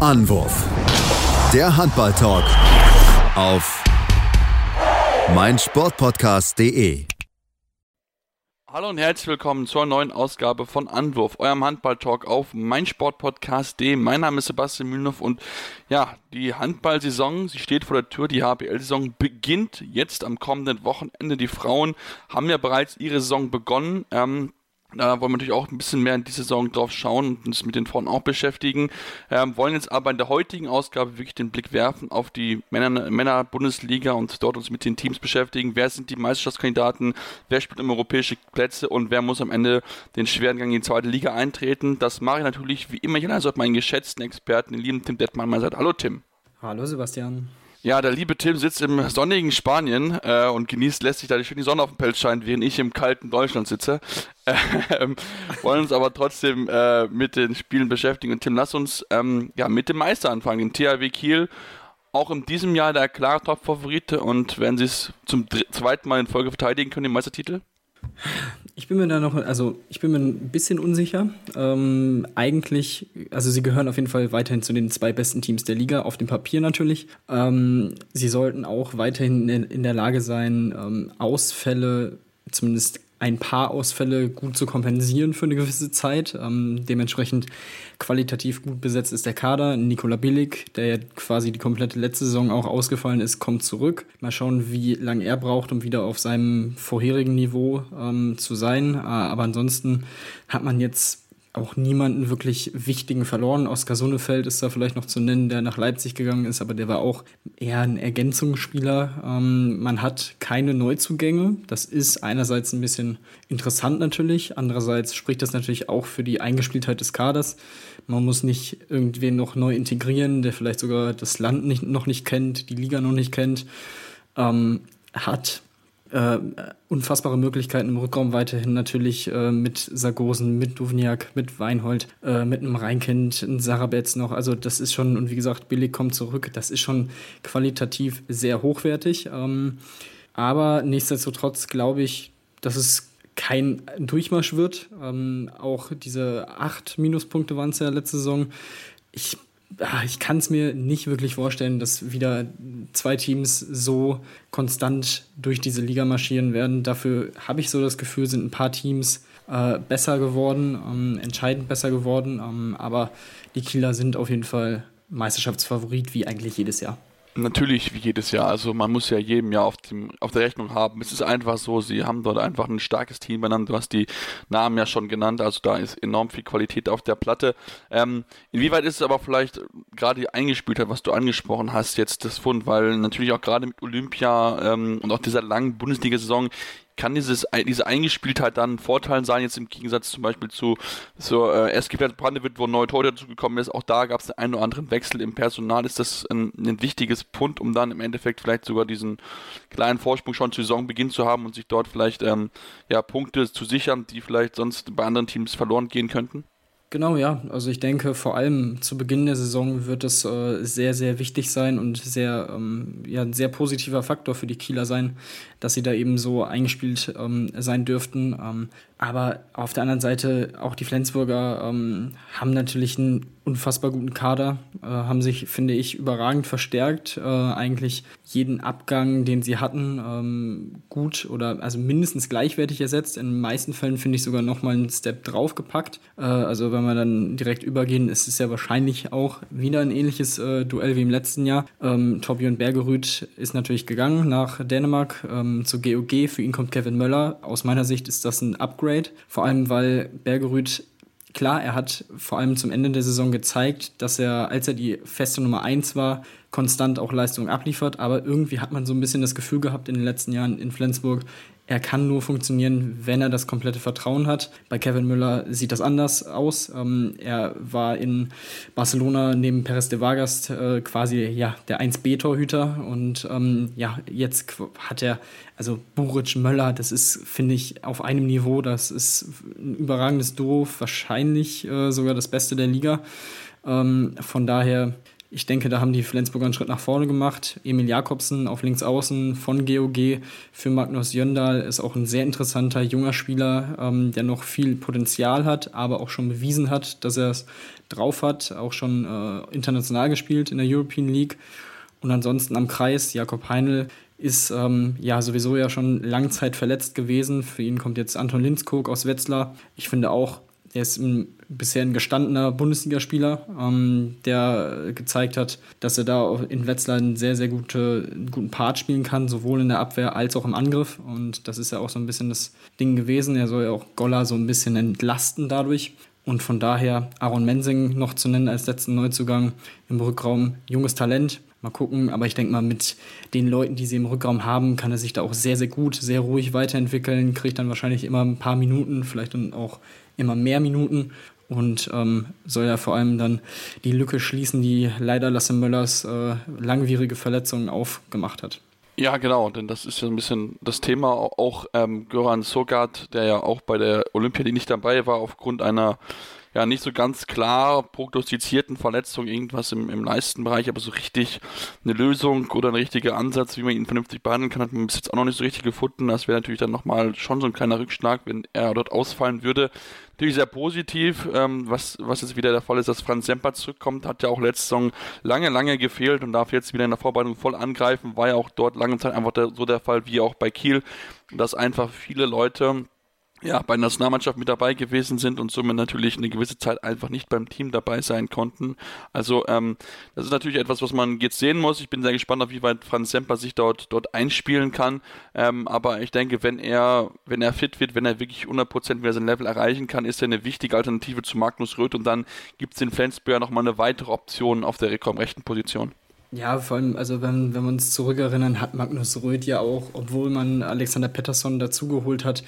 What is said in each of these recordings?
Anwurf. Der Handball-Talk auf meinsportpodcast.de. Hallo und herzlich willkommen zur neuen Ausgabe von Anwurf, eurem Handball-Talk auf meinsportpodcast.de. Mein Name ist Sebastian Mühlenhoff und ja, die Handballsaison, sie steht vor der Tür. Die HBL-Saison beginnt jetzt am kommenden Wochenende. Die Frauen haben ja bereits ihre Saison begonnen. Ähm, da wollen wir natürlich auch ein bisschen mehr in die Saison drauf schauen und uns mit den Frauen auch beschäftigen. Ähm, wollen jetzt aber in der heutigen Ausgabe wirklich den Blick werfen auf die Männer-Bundesliga und dort uns mit den Teams beschäftigen. Wer sind die Meisterschaftskandidaten? Wer spielt um europäische Plätze? Und wer muss am Ende den schweren Gang in die zweite Liga eintreten? Das mache ich natürlich wie immer hier, also meinen geschätzten Experten, den lieben Tim Detmann, mal sagt Hallo Tim. Hallo Sebastian. Ja, der liebe Tim sitzt im sonnigen Spanien äh, und genießt, lässt sich da die Sonne auf dem Pelz scheint, während ich im kalten Deutschland sitze. Ähm, wollen uns aber trotzdem äh, mit den Spielen beschäftigen. Und Tim, lass uns ähm, ja, mit dem Meister anfangen, den THW Kiel. Auch in diesem Jahr der klare Top-Favorite und werden sie es zum zweiten Mal in Folge verteidigen können, den Meistertitel? Ich bin mir da noch, also ich bin mir ein bisschen unsicher. Ähm, eigentlich, also sie gehören auf jeden Fall weiterhin zu den zwei besten Teams der Liga, auf dem Papier natürlich. Ähm, sie sollten auch weiterhin in, der Lage sein, ähm, Ausfälle zumindest ein paar Ausfälle gut zu kompensieren für eine gewisse Zeit. Ähm, dementsprechend qualitativ gut besetzt ist der Kader. Nikola Billig, der ja quasi die komplette letzte Saison auch ausgefallen ist, kommt zurück. Mal schauen, wie lange er braucht, um wieder auf seinem vorherigen Niveau ähm, zu sein. Äh, aber ansonsten hat man jetzt auch niemanden wirklich wichtigen verloren. Oskar Sonnefeld ist da vielleicht noch zu nennen, der nach Leipzig gegangen ist, aber der war auch eher ein Ergänzungsspieler. Ähm, man hat keine Neuzugänge. Das ist einerseits ein bisschen interessant natürlich, andererseits spricht das natürlich auch für die Eingespieltheit des Kaders. Man muss nicht irgendwen noch neu integrieren, der vielleicht sogar das Land nicht, noch nicht kennt, die Liga noch nicht kennt. Ähm, hat äh, unfassbare Möglichkeiten im Rückraum weiterhin natürlich äh, mit Sargosen, mit Duvniak, mit Weinhold, äh, mit einem Reinkind, ein Sarabetz noch. Also das ist schon, und wie gesagt, Billig kommt zurück. Das ist schon qualitativ sehr hochwertig. Ähm, aber nichtsdestotrotz glaube ich, dass es kein Durchmarsch wird. Ähm, auch diese acht Minuspunkte waren es ja letzte Saison. Ich ich kann es mir nicht wirklich vorstellen, dass wieder zwei Teams so konstant durch diese Liga marschieren werden. Dafür habe ich so das Gefühl, sind ein paar Teams äh, besser geworden, ähm, entscheidend besser geworden. Ähm, aber die Kieler sind auf jeden Fall Meisterschaftsfavorit, wie eigentlich jedes Jahr. Natürlich wie jedes Jahr. Also man muss ja jedem Jahr auf, dem, auf der Rechnung haben. Es ist einfach so, sie haben dort einfach ein starkes Team benannt. Du hast die Namen ja schon genannt, also da ist enorm viel Qualität auf der Platte. Ähm, inwieweit ist es aber vielleicht gerade die Eingespieltheit, was du angesprochen hast, jetzt das Fund, weil natürlich auch gerade mit Olympia ähm, und auch dieser langen Bundesliga-Saison kann dieses, diese Eingespieltheit dann ein Vorteil sein, jetzt im Gegensatz zum Beispiel zu so, äh, SG Brandewitt, wo neu Torhüter dazugekommen ist, auch da gab es einen oder anderen Wechsel im Personal, ist das ein, ein, wichtiges Punkt, um dann im Endeffekt vielleicht sogar diesen kleinen Vorsprung schon zu Saisonbeginn zu haben und sich dort vielleicht ähm, ja, Punkte zu sichern, die vielleicht sonst bei anderen Teams verloren gehen könnten? Genau, ja. Also ich denke, vor allem zu Beginn der Saison wird es äh, sehr, sehr wichtig sein und sehr, ähm, ja, ein sehr positiver Faktor für die Kieler sein, dass sie da eben so eingespielt ähm, sein dürften. Ähm, aber auf der anderen Seite, auch die Flensburger ähm, haben natürlich einen unfassbar guten Kader, äh, haben sich, finde ich, überragend verstärkt. Äh, eigentlich jeden Abgang, den sie hatten, ähm, gut oder also mindestens gleichwertig ersetzt. In den meisten Fällen finde ich sogar nochmal einen Step draufgepackt. Äh, also wenn wir dann direkt übergehen, ist es ja wahrscheinlich auch wieder ein ähnliches äh, Duell wie im letzten Jahr. Ähm, Torbjörn Bergerud ist natürlich gegangen nach Dänemark ähm, zu GOG. Für ihn kommt Kevin Möller. Aus meiner Sicht ist das ein Upgrade. Vor allem, weil Bergerud, klar, er hat vor allem zum Ende der Saison gezeigt, dass er, als er die feste Nummer 1 war, konstant auch Leistungen abliefert. Aber irgendwie hat man so ein bisschen das Gefühl gehabt in den letzten Jahren in Flensburg, er kann nur funktionieren, wenn er das komplette Vertrauen hat. Bei Kevin Müller sieht das anders aus. Ähm, er war in Barcelona neben Perez de Vargas äh, quasi ja, der 1B-Torhüter und ähm, ja, jetzt hat er, also Buric Möller, das ist, finde ich, auf einem Niveau, das ist ein überragendes Duo, wahrscheinlich äh, sogar das Beste der Liga. Ähm, von daher Ich denke, da haben die Flensburger einen Schritt nach vorne gemacht. Emil Jakobsen auf links außen von GOG für Magnus Jöndal ist auch ein sehr interessanter junger Spieler, ähm, der noch viel Potenzial hat, aber auch schon bewiesen hat, dass er es drauf hat. Auch schon äh, international gespielt in der European League. Und ansonsten am Kreis, Jakob Heinl ist ähm, ja sowieso ja schon Langzeit verletzt gewesen. Für ihn kommt jetzt Anton Linskog aus Wetzlar. Ich finde auch, er ist ein, bisher ein gestandener Bundesligaspieler, ähm, der gezeigt hat, dass er da in Wetzlar einen sehr, sehr gute, guten Part spielen kann, sowohl in der Abwehr als auch im Angriff. Und das ist ja auch so ein bisschen das Ding gewesen. Er soll ja auch Golla so ein bisschen entlasten dadurch. Und von daher Aaron Mensing noch zu nennen als letzten Neuzugang im Rückraum. Junges Talent, Mal gucken, aber ich denke mal, mit den Leuten, die sie im Rückraum haben, kann er sich da auch sehr, sehr gut, sehr ruhig weiterentwickeln, kriegt dann wahrscheinlich immer ein paar Minuten, vielleicht dann auch immer mehr Minuten und ähm, soll ja vor allem dann die Lücke schließen, die leider Lasse Möllers äh, langwierige Verletzungen aufgemacht hat. Ja, genau, denn das ist ja ein bisschen das Thema. Auch ähm, Göran Sogard, der ja auch bei der Olympiade nicht dabei war, aufgrund einer ja nicht so ganz klar prognostizierten Verletzung, irgendwas im, im Leistenbereich, aber so richtig eine Lösung oder ein richtiger Ansatz, wie man ihn vernünftig behandeln kann, hat man bis jetzt auch noch nicht so richtig gefunden. Das wäre natürlich dann nochmal schon so ein kleiner Rückschlag, wenn er dort ausfallen würde. Natürlich sehr positiv, ähm, was, was jetzt wieder der Fall ist, dass Franz Semper zurückkommt, hat ja auch letzte Saison lange, lange gefehlt und darf jetzt wieder in der Vorbereitung voll angreifen, war ja auch dort lange Zeit einfach der, so der Fall wie auch bei Kiel, dass einfach viele Leute ja, bei der Nationalmannschaft mit dabei gewesen sind und somit natürlich eine gewisse Zeit einfach nicht beim Team dabei sein konnten. Also ähm, das ist natürlich etwas, was man jetzt sehen muss. Ich bin sehr gespannt, auf wie weit Franz Semper sich dort dort einspielen kann. Ähm, aber ich denke, wenn er wenn er fit wird, wenn er wirklich 100% wieder sein Level erreichen kann, ist er eine wichtige Alternative zu Magnus Röth und dann gibt es in Flensburg nochmal eine weitere Option auf der rechten Position. Ja, vor allem, also wenn, wenn wir uns zurückerinnern, hat Magnus Röth ja auch, obwohl man Alexander Pettersson dazugeholt hat,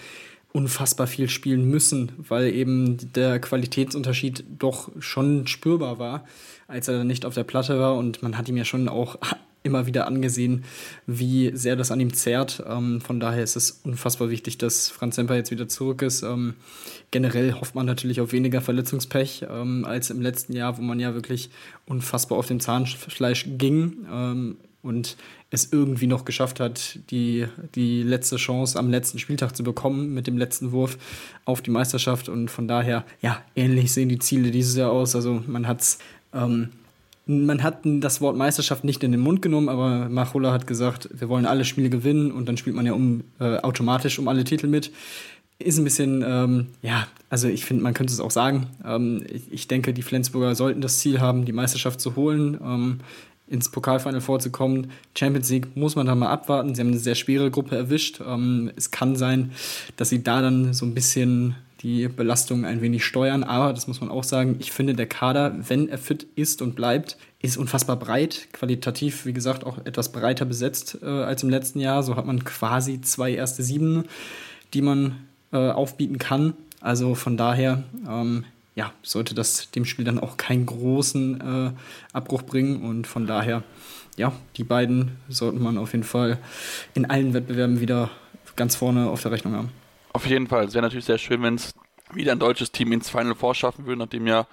unfassbar viel spielen müssen, weil eben der Qualitätsunterschied doch schon spürbar war, als er nicht auf der Platte war. Und man hat ihm ja schon auch immer wieder angesehen, wie sehr das an ihm zerrt. Ähm, von daher ist es unfassbar wichtig, dass Franz Semper jetzt wieder zurück ist. Ähm, generell hofft man natürlich auf weniger Verletzungspech ähm, als im letzten Jahr, wo man ja wirklich unfassbar auf dem Zahnfleisch ging. Und es irgendwie noch geschafft hat, die, die letzte Chance am letzten Spieltag zu bekommen mit dem letzten Wurf auf die Meisterschaft. Und von daher, ja, ähnlich sehen die Ziele dieses Jahr aus. Also man hat's, ähm, man hat das Wort Meisterschaft nicht in den Mund genommen, aber Machola hat gesagt, wir wollen alle Spiele gewinnen und dann spielt man ja um, äh, automatisch um alle Titel mit. Ist ein bisschen, ähm, ja, also ich finde, man könnte es auch sagen. Ähm, ich, ich, denke, die Flensburger sollten das Ziel haben, die Meisterschaft zu holen. Ähm, ins Pokalfinale vorzukommen. Champions League muss man da mal abwarten. Sie haben eine sehr schwere Gruppe erwischt. Ähm, es kann sein, dass sie da dann so ein bisschen die Belastung ein wenig steuern. Aber das muss man auch sagen, ich finde, der Kader, wenn er fit ist und bleibt, ist unfassbar breit. Qualitativ, wie gesagt, auch etwas breiter besetzt äh, als im letzten Jahr. So hat man quasi zwei erste Sieben, die man äh, aufbieten kann. Also von daher, ähm, ja, sollte das dem Spiel dann auch keinen großen äh, Abbruch bringen. Und von daher, ja, die beiden sollten man auf jeden Fall in allen Wettbewerben wieder ganz vorne auf der Rechnung haben. Auf jeden Fall. Es wäre natürlich sehr schön, wenn es wieder ein deutsches Team ins Final vorschaffen würde, nachdem ja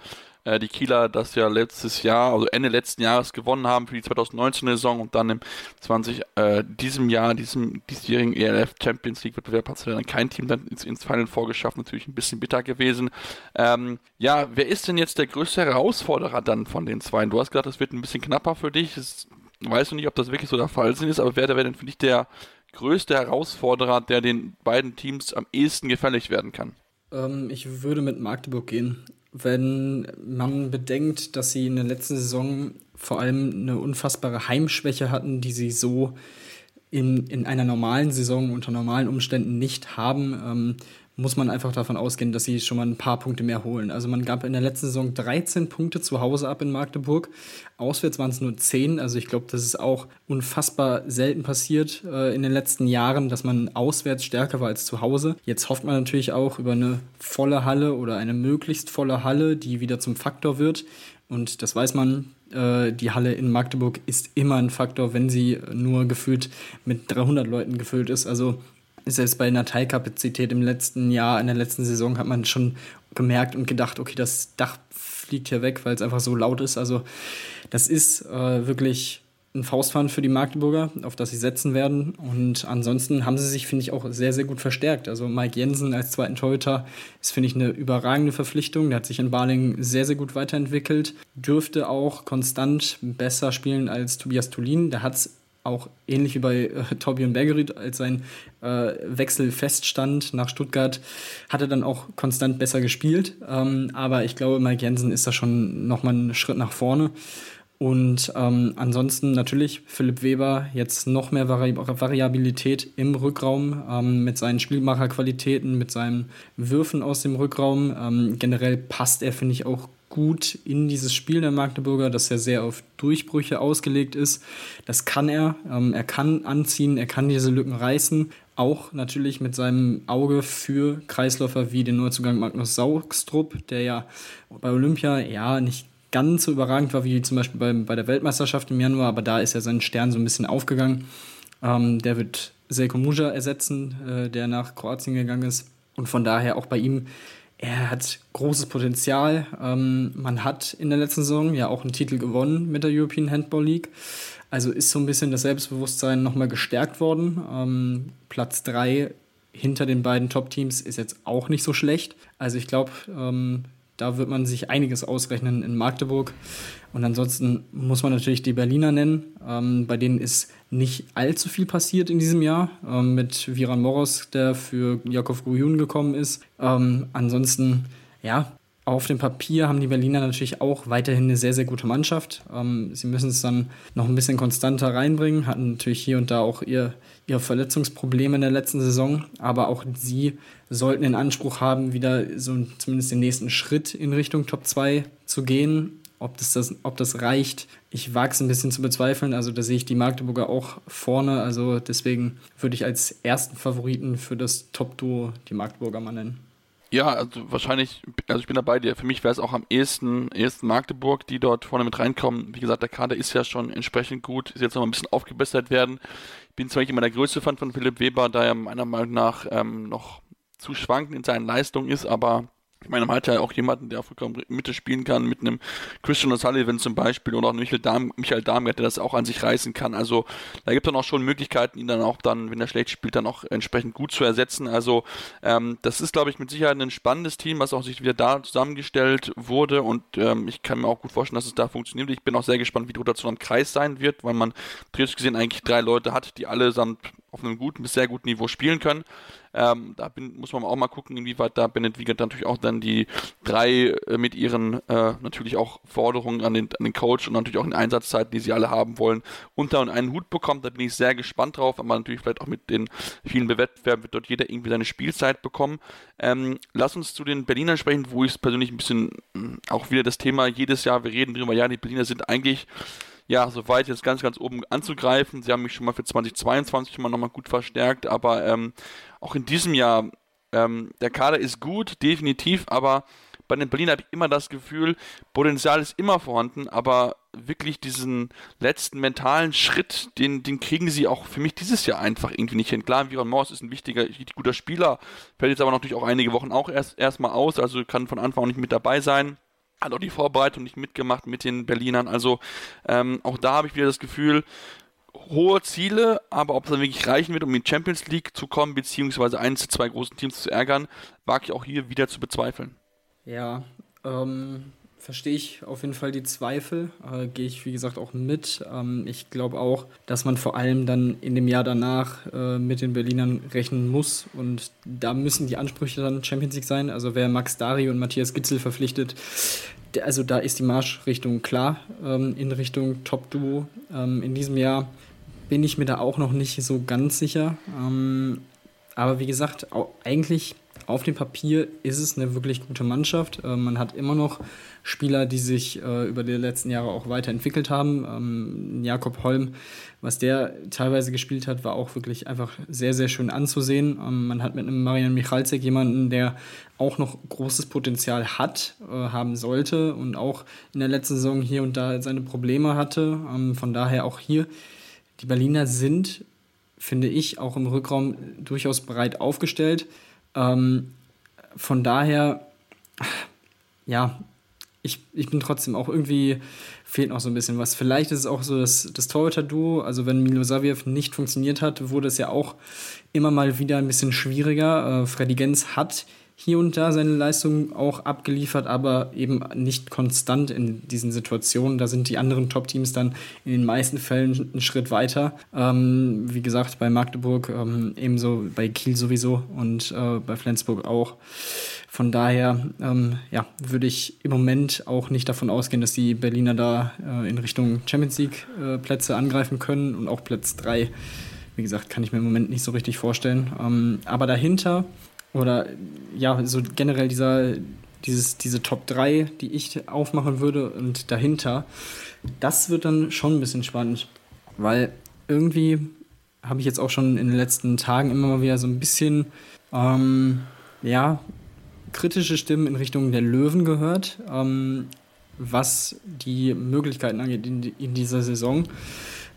die Kieler das ja letztes Jahr, also Ende letzten Jahres gewonnen haben für die 2019-Saison und dann im 20, äh, diesem Jahr, diesem diesjährigen ELF Champions League Wettbewerb hat dann kein Team dann ins, ins Final vorgeschafft, natürlich ein bisschen bitter gewesen. Ähm, ja, wer ist denn jetzt der größte Herausforderer dann von den zwei? Du hast gesagt, es wird ein bisschen knapper für dich. Das, weißt du nicht, ob das wirklich so der Fall ist, aber wer wäre denn für dich der größte Herausforderer, der den beiden Teams am ehesten gefällig werden kann? Ähm, ich würde mit Magdeburg gehen wenn man bedenkt, dass sie in der letzten Saison vor allem eine unfassbare Heimschwäche hatten, die sie so in, in einer normalen Saison unter normalen Umständen nicht haben, ähm, muss man einfach davon ausgehen, dass sie schon mal ein paar Punkte mehr holen. Also man gab in der letzten Saison 13 Punkte zu Hause ab in Magdeburg. Auswärts waren es nur 10. Also ich glaube, das ist auch unfassbar selten passiert äh, in den letzten Jahren, dass man auswärts stärker war als zu Hause. Jetzt hofft man natürlich auch über eine volle Halle oder eine möglichst volle Halle, die wieder zum Faktor wird. Und das weiß man, äh, die Halle in Magdeburg ist immer ein Faktor, wenn sie nur gefühlt mit 300 Leuten gefüllt ist. Also selbst bei einer Teilkapazität im letzten Jahr, in der letzten Saison hat man schon gemerkt und gedacht, okay, das Dach fliegt hier weg, weil es einfach so laut ist. Also das ist äh, wirklich ein Faustpfand für die Magdeburger, auf das sie setzen werden. Und ansonsten haben sie sich, finde ich, auch sehr, sehr gut verstärkt. Also Mike Jensen als zweiten Torhüter ist, finde ich, eine überragende Verpflichtung. Der hat sich in Barling sehr, sehr gut weiterentwickelt. Dürfte auch konstant besser spielen als Tobias Tulin. Der hat es auch ähnlich wie bei äh, Torbjörn Bergerud, als sein äh, Wechsel feststand nach Stuttgart, hat er dann auch konstant besser gespielt. Ähm, aber ich glaube, Mike Jensen ist da schon nochmal einen Schritt nach vorne. Und ähm, ansonsten natürlich Philipp Weber jetzt noch mehr Vari Variabilität im Rückraum ähm, mit seinen Spielmacherqualitäten, mit seinen Würfen aus dem Rückraum. Ähm, generell passt er, finde ich, auch gut in dieses Spiel der Magdeburger, das ja sehr auf Durchbrüche ausgelegt ist. Das kann er. Ähm, er kann anziehen, er kann diese Lücken reißen. Auch natürlich mit seinem Auge für Kreisläufer wie den Neuzugang Magnus Saugstrup, der ja bei Olympia ja nicht ganz so überragend war wie zum Beispiel bei, bei der Weltmeisterschaft im Januar, aber da ist ja sein Stern so ein bisschen aufgegangen. Ähm, der wird Selko Muja ersetzen, äh, der nach Kroatien gegangen ist. Und von daher auch bei ihm, er hat großes Potenzial. Ähm, man hat in der letzten Saison ja auch einen Titel gewonnen mit der European Handball League. Also ist so ein bisschen das Selbstbewusstsein nochmal gestärkt worden. Ähm, Platz 3 hinter den beiden Top-Teams ist jetzt auch nicht so schlecht. Also ich glaube, ähm, da wird man sich einiges ausrechnen in Magdeburg. Und ansonsten muss man natürlich die Berliner nennen. Ähm, bei denen ist nicht allzu viel passiert in diesem Jahr. Ähm, mit Viran Moros, der für Jakov Gujun gekommen ist. Ähm, ansonsten, ja, auf dem Papier haben die Berliner natürlich auch weiterhin eine sehr, sehr gute Mannschaft. Ähm, sie müssen es dann noch ein bisschen konstanter reinbringen, hatten natürlich hier und da auch ihr, ihre Verletzungsprobleme in der letzten Saison, aber auch sie sollten den Anspruch haben, wieder so zumindest den nächsten Schritt in Richtung Top 2 zu gehen. Ob das, das, ob das reicht, ich wage es ein bisschen zu bezweifeln. Also da sehe ich die Magdeburger auch vorne. Also deswegen würde ich als ersten Favoriten für das Top-Duo die Magdeburger mal nennen. Ja, also wahrscheinlich, also ich bin dabei dir. Für mich wäre es auch am ehesten, ehesten Magdeburg, die dort vorne mit reinkommen. Wie gesagt, der Kader ist ja schon entsprechend gut, ist jetzt noch ein bisschen aufgebessert werden. Ich bin zwar nicht immer der größte Fan von Philipp Weber, da er meiner Meinung nach ähm, noch zu schwankend in seinen Leistungen ist, aber ich meine, man hat ja auch jemanden, der auf Mitte spielen kann, mit einem Christian O'Sullivan zum Beispiel oder auch Michael, Darm, Michael Darmgard, der das auch an sich reißen kann. Also da gibt es dann auch schon Möglichkeiten, ihn dann auch dann, wenn er schlecht spielt, dann auch entsprechend gut zu ersetzen. Also ähm, das ist, glaube ich, mit Sicherheit ein spannendes Team, was auch sich wieder da zusammengestellt wurde und ähm, ich kann mir auch gut vorstellen, dass es da funktioniert. Ich bin auch sehr gespannt, wie die Rotation am Kreis sein wird, weil man theoretisch gesehen eigentlich drei Leute hat, die allesamt auf einem guten bis sehr guten Niveau spielen können. Ähm, da bin, muss man auch mal gucken, inwieweit da Bennett Wiegert natürlich auch dann die drei äh, mit ihren äh, natürlich auch Forderungen an den, an den Coach und natürlich auch in Einsatzzeiten, die sie alle haben wollen, unter und einen Hut bekommt. Da bin ich sehr gespannt drauf, aber natürlich vielleicht auch mit den vielen Bewettbewerben wird dort jeder irgendwie seine Spielzeit bekommen. Ähm, lass uns zu den Berlinern sprechen, wo ich es persönlich ein bisschen mh, auch wieder das Thema jedes Jahr, wir reden drüber, ja, die Berliner sind eigentlich ja, soweit jetzt ganz, ganz oben anzugreifen. Sie haben mich schon mal für 2022 schon mal nochmal gut verstärkt, aber ähm, auch in diesem Jahr, ähm, der Kader ist gut, definitiv, aber bei den Berlin habe ich immer das Gefühl, Potenzial ist immer vorhanden, aber wirklich diesen letzten mentalen Schritt, den, den kriegen sie auch für mich dieses Jahr einfach irgendwie nicht hin. Klar, Viron Morse ist ein wichtiger, guter Spieler, fällt jetzt aber natürlich auch einige Wochen auch erst erstmal aus, also kann von Anfang an nicht mit dabei sein hat auch die Vorbereitung nicht mitgemacht mit den Berlinern. Also ähm, auch da habe ich wieder das Gefühl, hohe Ziele, aber ob es dann wirklich reichen wird, um in die Champions League zu kommen, beziehungsweise eins, zwei großen Teams zu ärgern, wage ich auch hier wieder zu bezweifeln. Ja, ähm, verstehe ich auf jeden Fall die Zweifel, äh, gehe ich wie gesagt auch mit. Ähm, ich glaube auch, dass man vor allem dann in dem Jahr danach äh, mit den Berlinern rechnen muss und da müssen die Ansprüche dann Champions League sein. Also wer Max Dari und Matthias Gitzel verpflichtet, der, also da ist die Marschrichtung klar ähm, in Richtung Top-Duo. Ähm, in diesem Jahr bin ich mir da auch noch nicht so ganz sicher. Ähm, aber wie gesagt, eigentlich auf dem Papier ist es eine wirklich gute Mannschaft. Äh, man hat immer noch Spieler, die sich äh, über die letzten Jahre auch weiterentwickelt haben. Ähm, Jakob Holm, was der teilweise gespielt hat, war auch wirklich einfach sehr, sehr schön anzusehen. Ähm, man hat mit einem Marian Michalzek jemanden, der auch noch großes Potenzial hat, äh, haben sollte und auch in der letzten Saison hier und da seine Probleme hatte. Ähm, von daher auch hier, die Berliner sind, finde ich, auch im Rückraum durchaus breit aufgestellt. Ähm, von daher ja, ich, ich bin trotzdem auch irgendwie, fehlt noch so ein bisschen was. Vielleicht ist es auch so das, das Torhüter-Duo, also wenn Milo Saviev nicht funktioniert hat, wurde es ja auch immer mal wieder ein bisschen schwieriger. Äh, Freddy Gens hat hier und da seine Leistung auch abgeliefert, aber eben nicht konstant in diesen Situationen. Da sind die anderen Top-Teams dann in den meisten Fällen einen Schritt weiter. Ähm, wie gesagt, bei Magdeburg ähm, ebenso, bei Kiel sowieso und äh, bei Flensburg auch. Von daher ähm, ja, würde ich im Moment auch nicht davon ausgehen, dass die Berliner da äh, in Richtung Champions League äh, Plätze angreifen können und auch Platz 3. Wie gesagt, kann ich mir im Moment nicht so richtig vorstellen. Ähm, aber dahinter oder ja, so generell dieser, dieses, diese Top 3, die ich aufmachen würde und dahinter, das wird dann schon ein bisschen spannend, weil irgendwie habe ich jetzt auch schon in den letzten Tagen immer mal wieder so ein bisschen, ähm, ja, kritische Stimmen in Richtung der Löwen gehört, ähm, was die Möglichkeiten angeht in, in dieser Saison.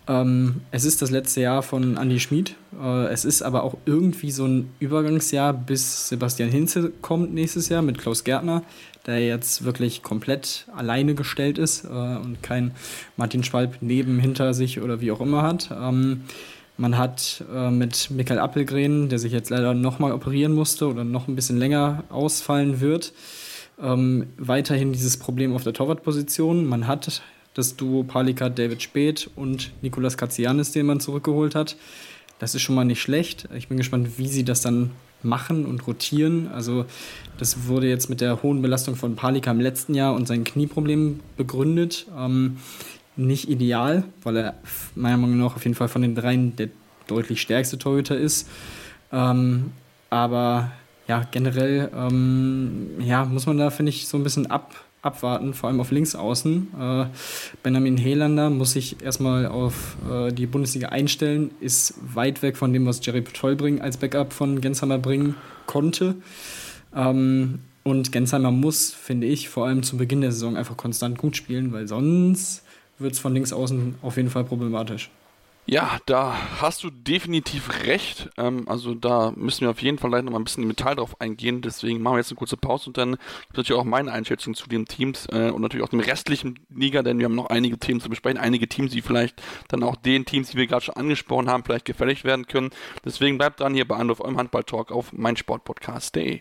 Ähm, es ist das letzte Jahr von Andy Schmid. Äh, es ist aber auch irgendwie so ein Übergangsjahr, bis Sebastian Hinze kommt nächstes Jahr mit Klaus Gärtner, der jetzt wirklich komplett alleine gestellt ist äh, und kein Martin Schwalb neben, hinter sich oder wie auch immer hat. Ähm, man hat äh, mit Michael Appelgren, der sich jetzt leider nochmal operieren musste oder noch ein bisschen länger ausfallen wird, ähm, weiterhin dieses Problem auf der Torwartposition. Man hat das Duo Palika David Speth und Nikolas Katsianis, den man zurückgeholt hat. Das ist schon mal nicht schlecht. Ich bin gespannt, wie sie das dann machen und rotieren. Also das wurde jetzt mit der hohen Belastung von Palika im letzten Jahr und seinen Knieproblemen begründet. Ähm, nicht ideal, weil er meiner Meinung nach auf jeden Fall von den dreien der deutlich stärkste Torhüter ist. Ähm, aber ja, generell ähm, ja, muss man da, finde ich, so ein bisschen ab, abwarten, vor allem auf Linksaußen. Äh, Benjamin Helander muss sich erstmal auf äh, die Bundesliga einstellen, ist weit weg von dem, was Jerry Tollbring als Backup von Gensheimer bringen konnte. Ähm, und Gensheimer muss, finde ich, vor allem zu Beginn der Saison einfach konstant gut spielen, weil sonst wird es von links außen auf jeden Fall problematisch. Ja, da hast du definitiv recht. Ähm, also da müssen wir auf jeden Fall gleich noch mal ein bisschen im Detail drauf eingehen. Deswegen machen wir jetzt eine kurze Pause und dann gibt es natürlich auch meine Einschätzung zu den Teams äh, und natürlich auch dem restlichen Liga, denn wir haben noch einige Themen zu besprechen. Einige Teams, die vielleicht dann auch den Teams, die wir gerade schon angesprochen haben, vielleicht gefällig werden können. Deswegen bleibt dran hier bei Anruf eurem Handball-Talk auf meinsportpodcast.de.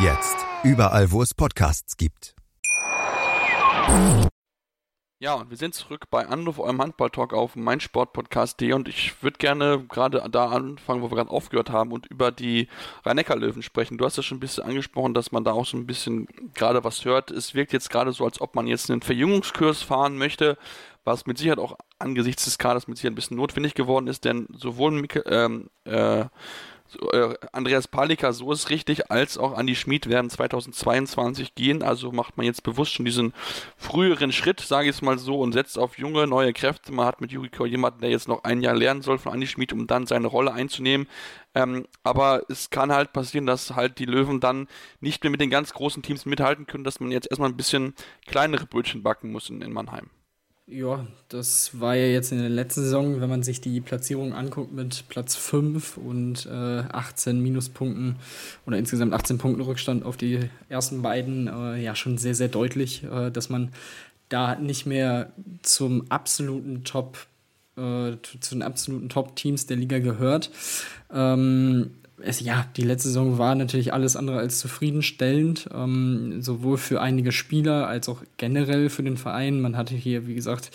Jetzt. Überall, wo es Podcasts gibt. Ja, und wir sind zurück bei Anruf eurem Handball-Talk auf meinsportpodcast.de und ich würde gerne gerade da anfangen, wo wir gerade aufgehört haben und über die Rhein-Neckar-Löwen sprechen. Du hast ja schon ein bisschen angesprochen, dass man da auch so ein bisschen gerade was hört. Es wirkt jetzt gerade so, als ob man jetzt einen Verjüngungskurs fahren möchte, was mit Sicherheit auch angesichts des Kaders mit Sicherheit ein bisschen notwendig geworden ist, denn sowohl Mik ähm, äh, Andreas Palika, so ist richtig, als auch Andi Schmid werden 2022 gehen. Also macht man jetzt bewusst schon diesen früheren Schritt, sage ich es mal so, und setzt auf junge, neue Kräfte. Man hat mit Yuriko jemanden, der jetzt noch ein Jahr lernen soll von Andi Schmid, um dann seine Rolle einzunehmen. Ähm, aber es kann halt passieren, dass halt die Löwen dann nicht mehr mit den ganz großen Teams mithalten können, dass man jetzt erstmal ein bisschen kleinere Brötchen backen muss in, in Mannheim. Ja, das war ja jetzt in der letzten Saison, wenn man sich die Platzierung anguckt mit Platz 5 und äh, 18 Minuspunkten oder insgesamt 18 Punkten Rückstand auf die ersten beiden, äh, ja schon sehr, sehr deutlich, äh, dass man da nicht mehr zum absoluten Top, äh, zu den absoluten Top-Teams der Liga gehört. Ähm, es, ja, die letzte Saison war natürlich alles andere als zufriedenstellend, ähm, sowohl für einige Spieler als auch generell für den Verein. Man hatte hier, wie gesagt,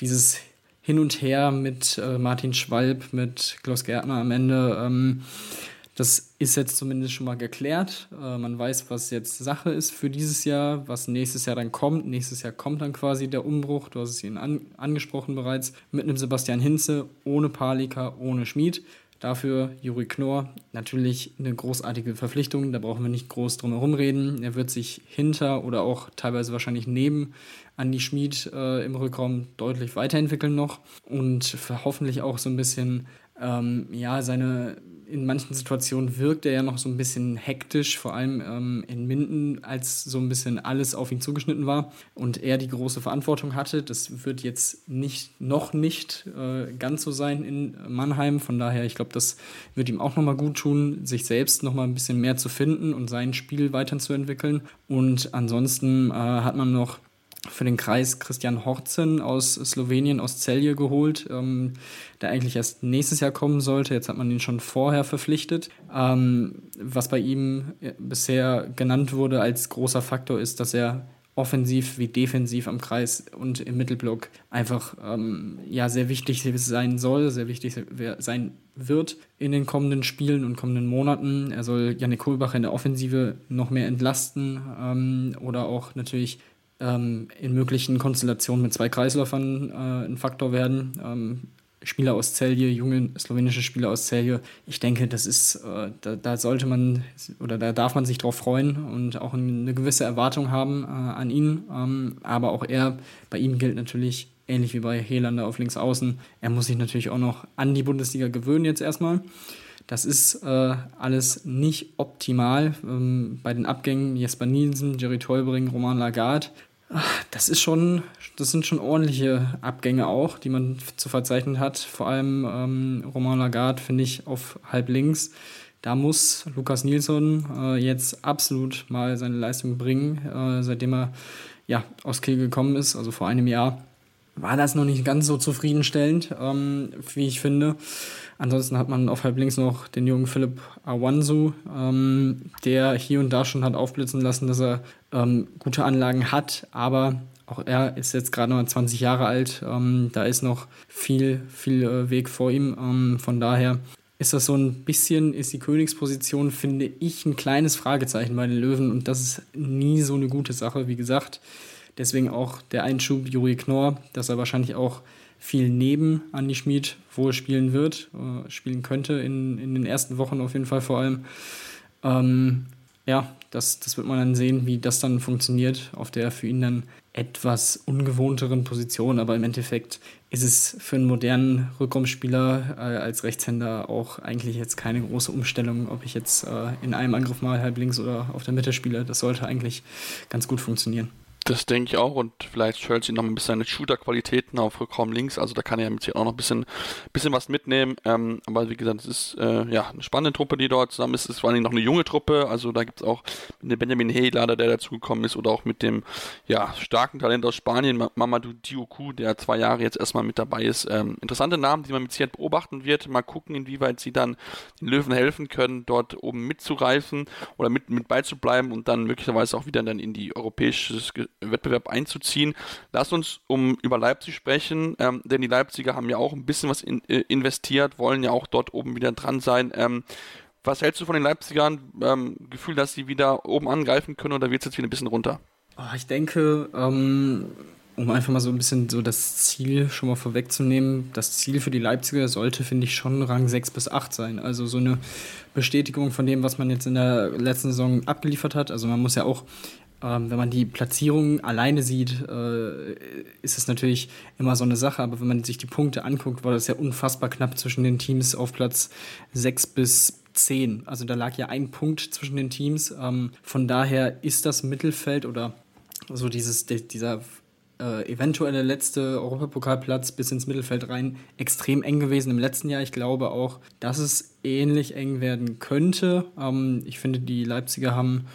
dieses Hin und Her mit äh, Martin Schwalb, mit Klaus Gärtner am Ende. Ähm, das ist jetzt zumindest schon mal geklärt. Äh, man weiß, was jetzt Sache ist für dieses Jahr, was nächstes Jahr dann kommt. Nächstes Jahr kommt dann quasi der Umbruch. Du hast es ihn an, angesprochen bereits. Mit einem Sebastian Hinze, ohne Palika, ohne Schmied. Dafür Juri Knorr, natürlich eine großartige Verpflichtung, da brauchen wir nicht groß drum herum reden. Er wird sich hinter oder auch teilweise wahrscheinlich neben Andy Schmid äh, im Rückraum deutlich weiterentwickeln noch und hoffentlich auch so ein bisschen ähm, ja, seine in manchen Situationen wirkt er ja noch so ein bisschen hektisch, vor allem ähm, in Minden, als so ein bisschen alles auf ihn zugeschnitten war und er die große Verantwortung hatte. Das wird jetzt nicht, noch nicht äh, ganz so sein in Mannheim. Von daher, ich glaube, das wird ihm auch nochmal gut tun, sich selbst nochmal ein bisschen mehr zu finden und sein Spiel weiterzuentwickeln. Und ansonsten äh, hat man noch für den Kreis Christian Horzen aus Slowenien, aus Celje geholt, ähm, der eigentlich erst nächstes Jahr kommen sollte. Jetzt hat man ihn schon vorher verpflichtet. Ähm, was bei ihm äh, bisher genannt wurde als großer Faktor ist, dass er offensiv wie defensiv am Kreis und im Mittelblock einfach ähm, ja, sehr wichtig sein soll, sehr wichtig sein wird in den kommenden Spielen und kommenden Monaten. Er soll Janik Kohlbach in der Offensive noch mehr entlasten ähm, oder auch natürlich ähm, in möglichen Konstellationen mit zwei Kreisläufern äh, ein Faktor werden. Ähm, Spieler aus Celje, junge slowenische Spieler aus Celje. Ich denke, das ist, äh, da, da, sollte man oder da darf man sich drauf freuen und auch eine gewisse Erwartung haben äh, an ihn. Ähm, aber auch er, bei ihm gilt natürlich, ähnlich wie bei Helander auf links außen, er muss sich natürlich auch noch an die Bundesliga gewöhnen jetzt erstmal. Das ist äh, alles nicht optimal. Ähm, bei den Abgängen Jesper Nielsen, Jerry Tolbring, Roman Lagarde. Das ist schon, das sind schon ordentliche Abgänge auch, die man zu verzeichnen hat. Vor allem ähm, Roman Lagarde finde ich auf halb links. Da muss Lukas Nilsson äh, jetzt absolut mal seine Leistung bringen, äh, seitdem er ja, aus Kiel gekommen ist, also vor einem Jahr war das noch nicht ganz so zufriedenstellend, ähm, wie ich finde. Ansonsten hat man auf halb links noch den jungen Philipp Awansu, ähm, der hier und da schon hat aufblitzen lassen, dass er ähm, gute Anlagen hat, aber auch er ist jetzt gerade noch 20 Jahre alt. Ähm, da ist noch viel, viel äh, Weg vor ihm. Ähm, von daher ist das so ein bisschen, ist die Königsposition, finde ich, ein kleines Fragezeichen bei den Löwen und das ist nie so eine gute Sache, wie gesagt. Deswegen auch der Einschub Juri Knorr, dass er wahrscheinlich auch viel neben Andi Schmid wohl spielen wird, äh, spielen könnte in, in den ersten Wochen auf jeden Fall vor allem. Ähm, ja, das, das wird man dann sehen, wie das dann funktioniert auf der für ihn dann etwas ungewohnteren Position. Aber im Endeffekt ist es für einen modernen Rückraumspieler äh, als Rechtshänder auch eigentlich jetzt keine große Umstellung, ob ich jetzt äh, in einem Angriff mal halb links oder auf der Mitte spiele. Das sollte eigentlich ganz gut funktionieren. Das denke ich auch und vielleicht Chelsea noch ein bisschen seine Shooter-Qualitäten auf Rückraum links, also da kann er mit auch noch ein bisschen, bisschen was mitnehmen. Ähm, aber wie gesagt, es ist äh, ja eine spannende Truppe, die dort zusammen ist. Es ist vor allem noch eine junge Truppe, also da gibt es auch dem Benjamin Heylader, der dazugekommen ist, oder auch mit dem ja, starken Talent aus Spanien, Mamadou Dioku, der zwei Jahre jetzt erstmal mit dabei ist. Ähm, interessante Namen, die man mit Sicherheit beobachten wird. Mal gucken, inwieweit sie dann den Löwen helfen können, dort oben mitzureifen oder mit, mit beizubleiben und dann möglicherweise auch wieder dann in die europäische Wettbewerb einzuziehen. Lass uns um über Leipzig sprechen, ähm, denn die Leipziger haben ja auch ein bisschen was in, äh, investiert, wollen ja auch dort oben wieder dran sein. Ähm, was hältst du von den Leipzigern? Ähm, Gefühl, dass sie wieder oben angreifen können oder wird es jetzt wieder ein bisschen runter? Oh, ich denke, ähm, um einfach mal so ein bisschen so das Ziel schon mal vorwegzunehmen, das Ziel für die Leipziger sollte, finde ich, schon Rang 6 bis 8 sein. Also so eine Bestätigung von dem, was man jetzt in der letzten Saison abgeliefert hat. Also man muss ja auch ähm, wenn man die Platzierung alleine sieht, äh, ist es natürlich immer so eine Sache, aber wenn man sich die Punkte anguckt, war das ja unfassbar knapp zwischen den Teams auf Platz 6 bis 10. Also da lag ja ein Punkt zwischen den Teams. Ähm, von daher ist das Mittelfeld oder so dieses, dieser äh, eventuelle letzte Europapokalplatz bis ins Mittelfeld rein extrem eng gewesen im letzten Jahr. Ich glaube auch, dass es ähnlich eng werden könnte. Ähm, ich finde, die Leipziger haben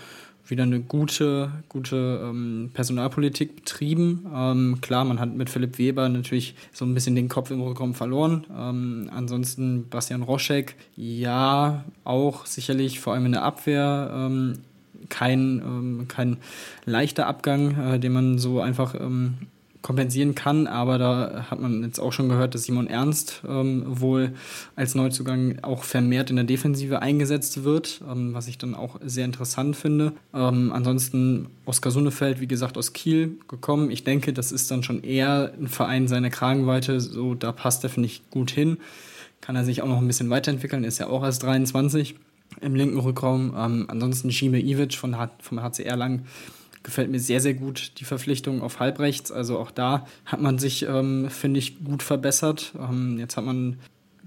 wieder eine gute, gute ähm, Personalpolitik betrieben. Ähm, klar, man hat mit Philipp Weber natürlich so ein bisschen den Kopf im Rückraum verloren. Ähm, ansonsten Bastian Roschek, ja, auch sicherlich vor allem in der Abwehr ähm, kein, ähm, kein leichter Abgang, äh, den man so einfach ähm, kompensieren kann, aber da hat man jetzt auch schon gehört, dass Simon Ernst ähm, wohl als Neuzugang auch vermehrt in der Defensive eingesetzt wird, ähm, was ich dann auch sehr interessant finde. Ähm, ansonsten Oskar Sonnefeld, wie gesagt, aus Kiel gekommen. Ich denke, das ist dann schon eher ein Verein seiner Kragenweite, so da passt er, finde ich, gut hin. kann er sich auch noch ein bisschen weiterentwickeln, ist ja auch erst 23 im linken Rückraum. Ähm, ansonsten Jime Ivic von, vom HCR lang gefällt mir sehr, sehr gut die Verpflichtung auf halbrechts. Also auch da hat man sich, ähm, finde ich, gut verbessert. Ähm, jetzt hat man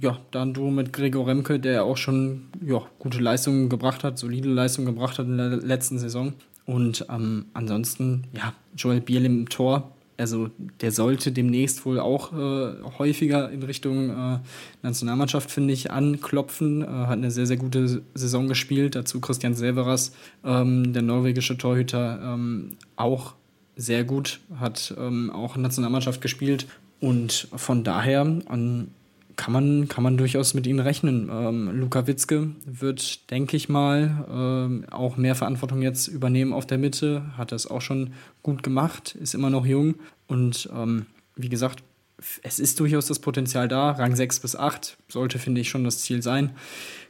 ja, da ein Duo mit Gregor Remke, der auch schon ja, gute Leistungen gebracht hat, solide Leistungen gebracht hat in der letzten Saison. Und ähm, ansonsten, ja, Joel Biel im Tor, also der sollte demnächst wohl auch äh, häufiger in Richtung äh, Nationalmannschaft, finde ich, anklopfen. Äh, hat eine sehr, sehr gute Saison gespielt. Dazu Christian Severas, ähm, der norwegische Torhüter, ähm, auch sehr gut, hat ähm, auch Nationalmannschaft gespielt. Und von daher an kann man, kann man durchaus mit ihnen rechnen. Ähm, Luka Witzke wird, denke ich mal, ähm, auch mehr Verantwortung jetzt übernehmen auf der Mitte. Hat das auch schon gut gemacht, ist immer noch jung. Und ähm, wie gesagt, es ist durchaus das Potenzial da. Rang 6 bis 8 sollte, finde ich, schon das Ziel sein.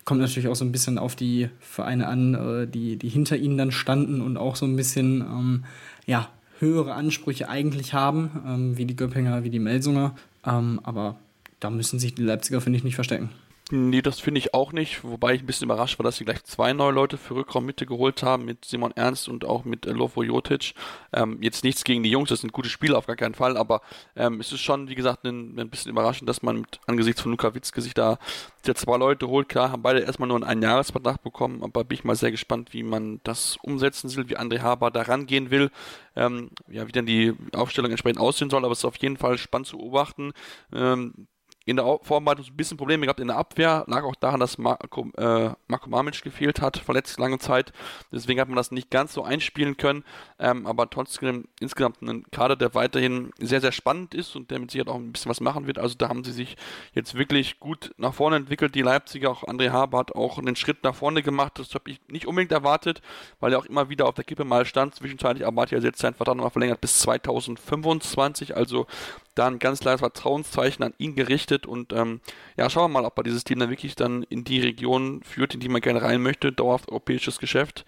Kommt natürlich auch so ein bisschen auf die Vereine an, äh, die, die hinter ihnen dann standen und auch so ein bisschen, ähm, ja, höhere Ansprüche eigentlich haben, ähm, wie die Göppinger, wie die Melsunger. Ähm, aber da müssen sich die Leipziger, finde ich, nicht verstecken. Nee, das finde ich auch nicht, wobei ich ein bisschen überrascht war, dass sie gleich zwei neue Leute für Rückraummitte geholt haben, mit Simon Ernst und auch mit äh, Jotic. Ähm, jetzt nichts gegen die Jungs, das sind gute Spieler auf gar keinen Fall, aber ähm, es ist schon, wie gesagt, ein, ein bisschen überraschend, dass man mit, angesichts von Luka Witzke sich da der zwei Leute holt. Klar, haben beide erstmal nur einen Einjahresvertrag bekommen, aber bin ich mal sehr gespannt, wie man das umsetzen will, wie André Haber da rangehen will, ähm, ja, wie dann die Aufstellung entsprechend aussehen soll, aber es ist auf jeden Fall spannend zu beobachten. Ähm, in der Vorbereitung ein bisschen Probleme gehabt in der Abwehr. Lag auch daran, dass Marco, äh, Marco Mamic gefehlt hat, verletzt lange Zeit. Deswegen hat man das nicht ganz so einspielen können. Ähm, aber trotzdem insgesamt ein Kader, der weiterhin sehr, sehr spannend ist und der mit Sicherheit auch ein bisschen was machen wird. Also da haben sie sich jetzt wirklich gut nach vorne entwickelt. Die Leipziger, auch André Haber hat auch einen Schritt nach vorne gemacht. Das habe ich nicht unbedingt erwartet, weil er auch immer wieder auf der Kippe mal stand. Zwischenzeitlich aber er jetzt seinen Vertrag nochmal verlängert bis 2025. Also da ein ganz klares Vertrauenszeichen an ihn gerichtet und ähm, ja, schauen wir mal, ob er dieses Team dann wirklich dann in die Region führt, in die man gerne rein möchte, dauerhaft europäisches Geschäft.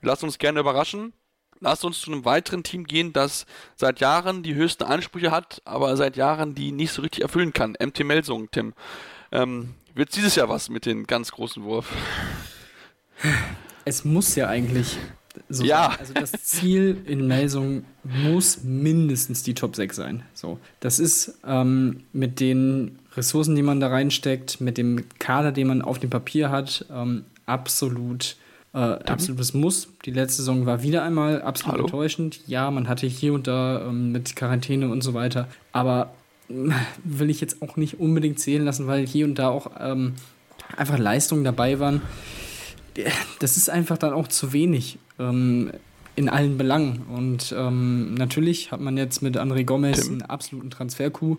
Wir lassen uns gerne überraschen. Lasst uns zu einem weiteren Team gehen, das seit Jahren die höchsten Ansprüche hat, aber seit Jahren die nicht so richtig erfüllen kann. MT Melsung, Tim. Ähm, wird dieses Jahr was mit den ganz großen Wurf? Es muss ja eigentlich so ja. Also das Ziel in Melsung muss mindestens die Top 6 sein. So. Das ist ähm, mit den Ressourcen, die man da reinsteckt, mit dem Kader, den man auf dem Papier hat, ähm, absolut äh, absolutes Muss. Die letzte Saison war wieder einmal absolut Hallo? enttäuschend. Ja, man hatte hier und da ähm, mit Quarantäne und so weiter, aber äh, will ich jetzt auch nicht unbedingt zählen lassen, weil hier und da auch ähm, einfach Leistungen dabei waren das ist einfach dann auch zu wenig ähm, in allen Belangen. Und ähm, natürlich hat man jetzt mit André Gomez Tim. einen absoluten Transfer-Coup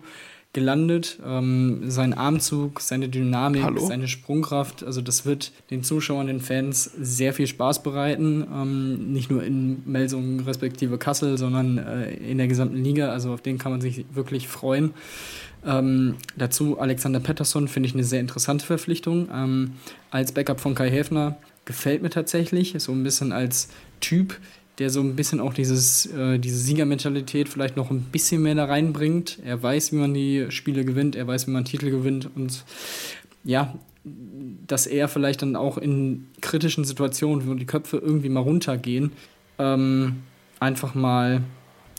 gelandet. Ähm, sein Armzug, seine Dynamik, Hallo? seine Sprungkraft, also das wird den Zuschauern, den Fans sehr viel Spaß bereiten. Ähm, nicht nur in Melsung respektive Kassel, sondern äh, in der gesamten Liga. Also auf den kann man sich wirklich freuen. Ähm, dazu Alexander Pettersson finde ich eine sehr interessante Verpflichtung. Ähm, als Backup von Kai Häfner gefällt mir tatsächlich. So ein bisschen als Typ, der so ein bisschen auch dieses, äh, diese Siegermentalität vielleicht noch ein bisschen mehr da reinbringt. Er weiß, wie man die Spiele gewinnt, er weiß, wie man Titel gewinnt und ja, dass er vielleicht dann auch in kritischen Situationen, wo die Köpfe irgendwie mal runtergehen, ähm, einfach mal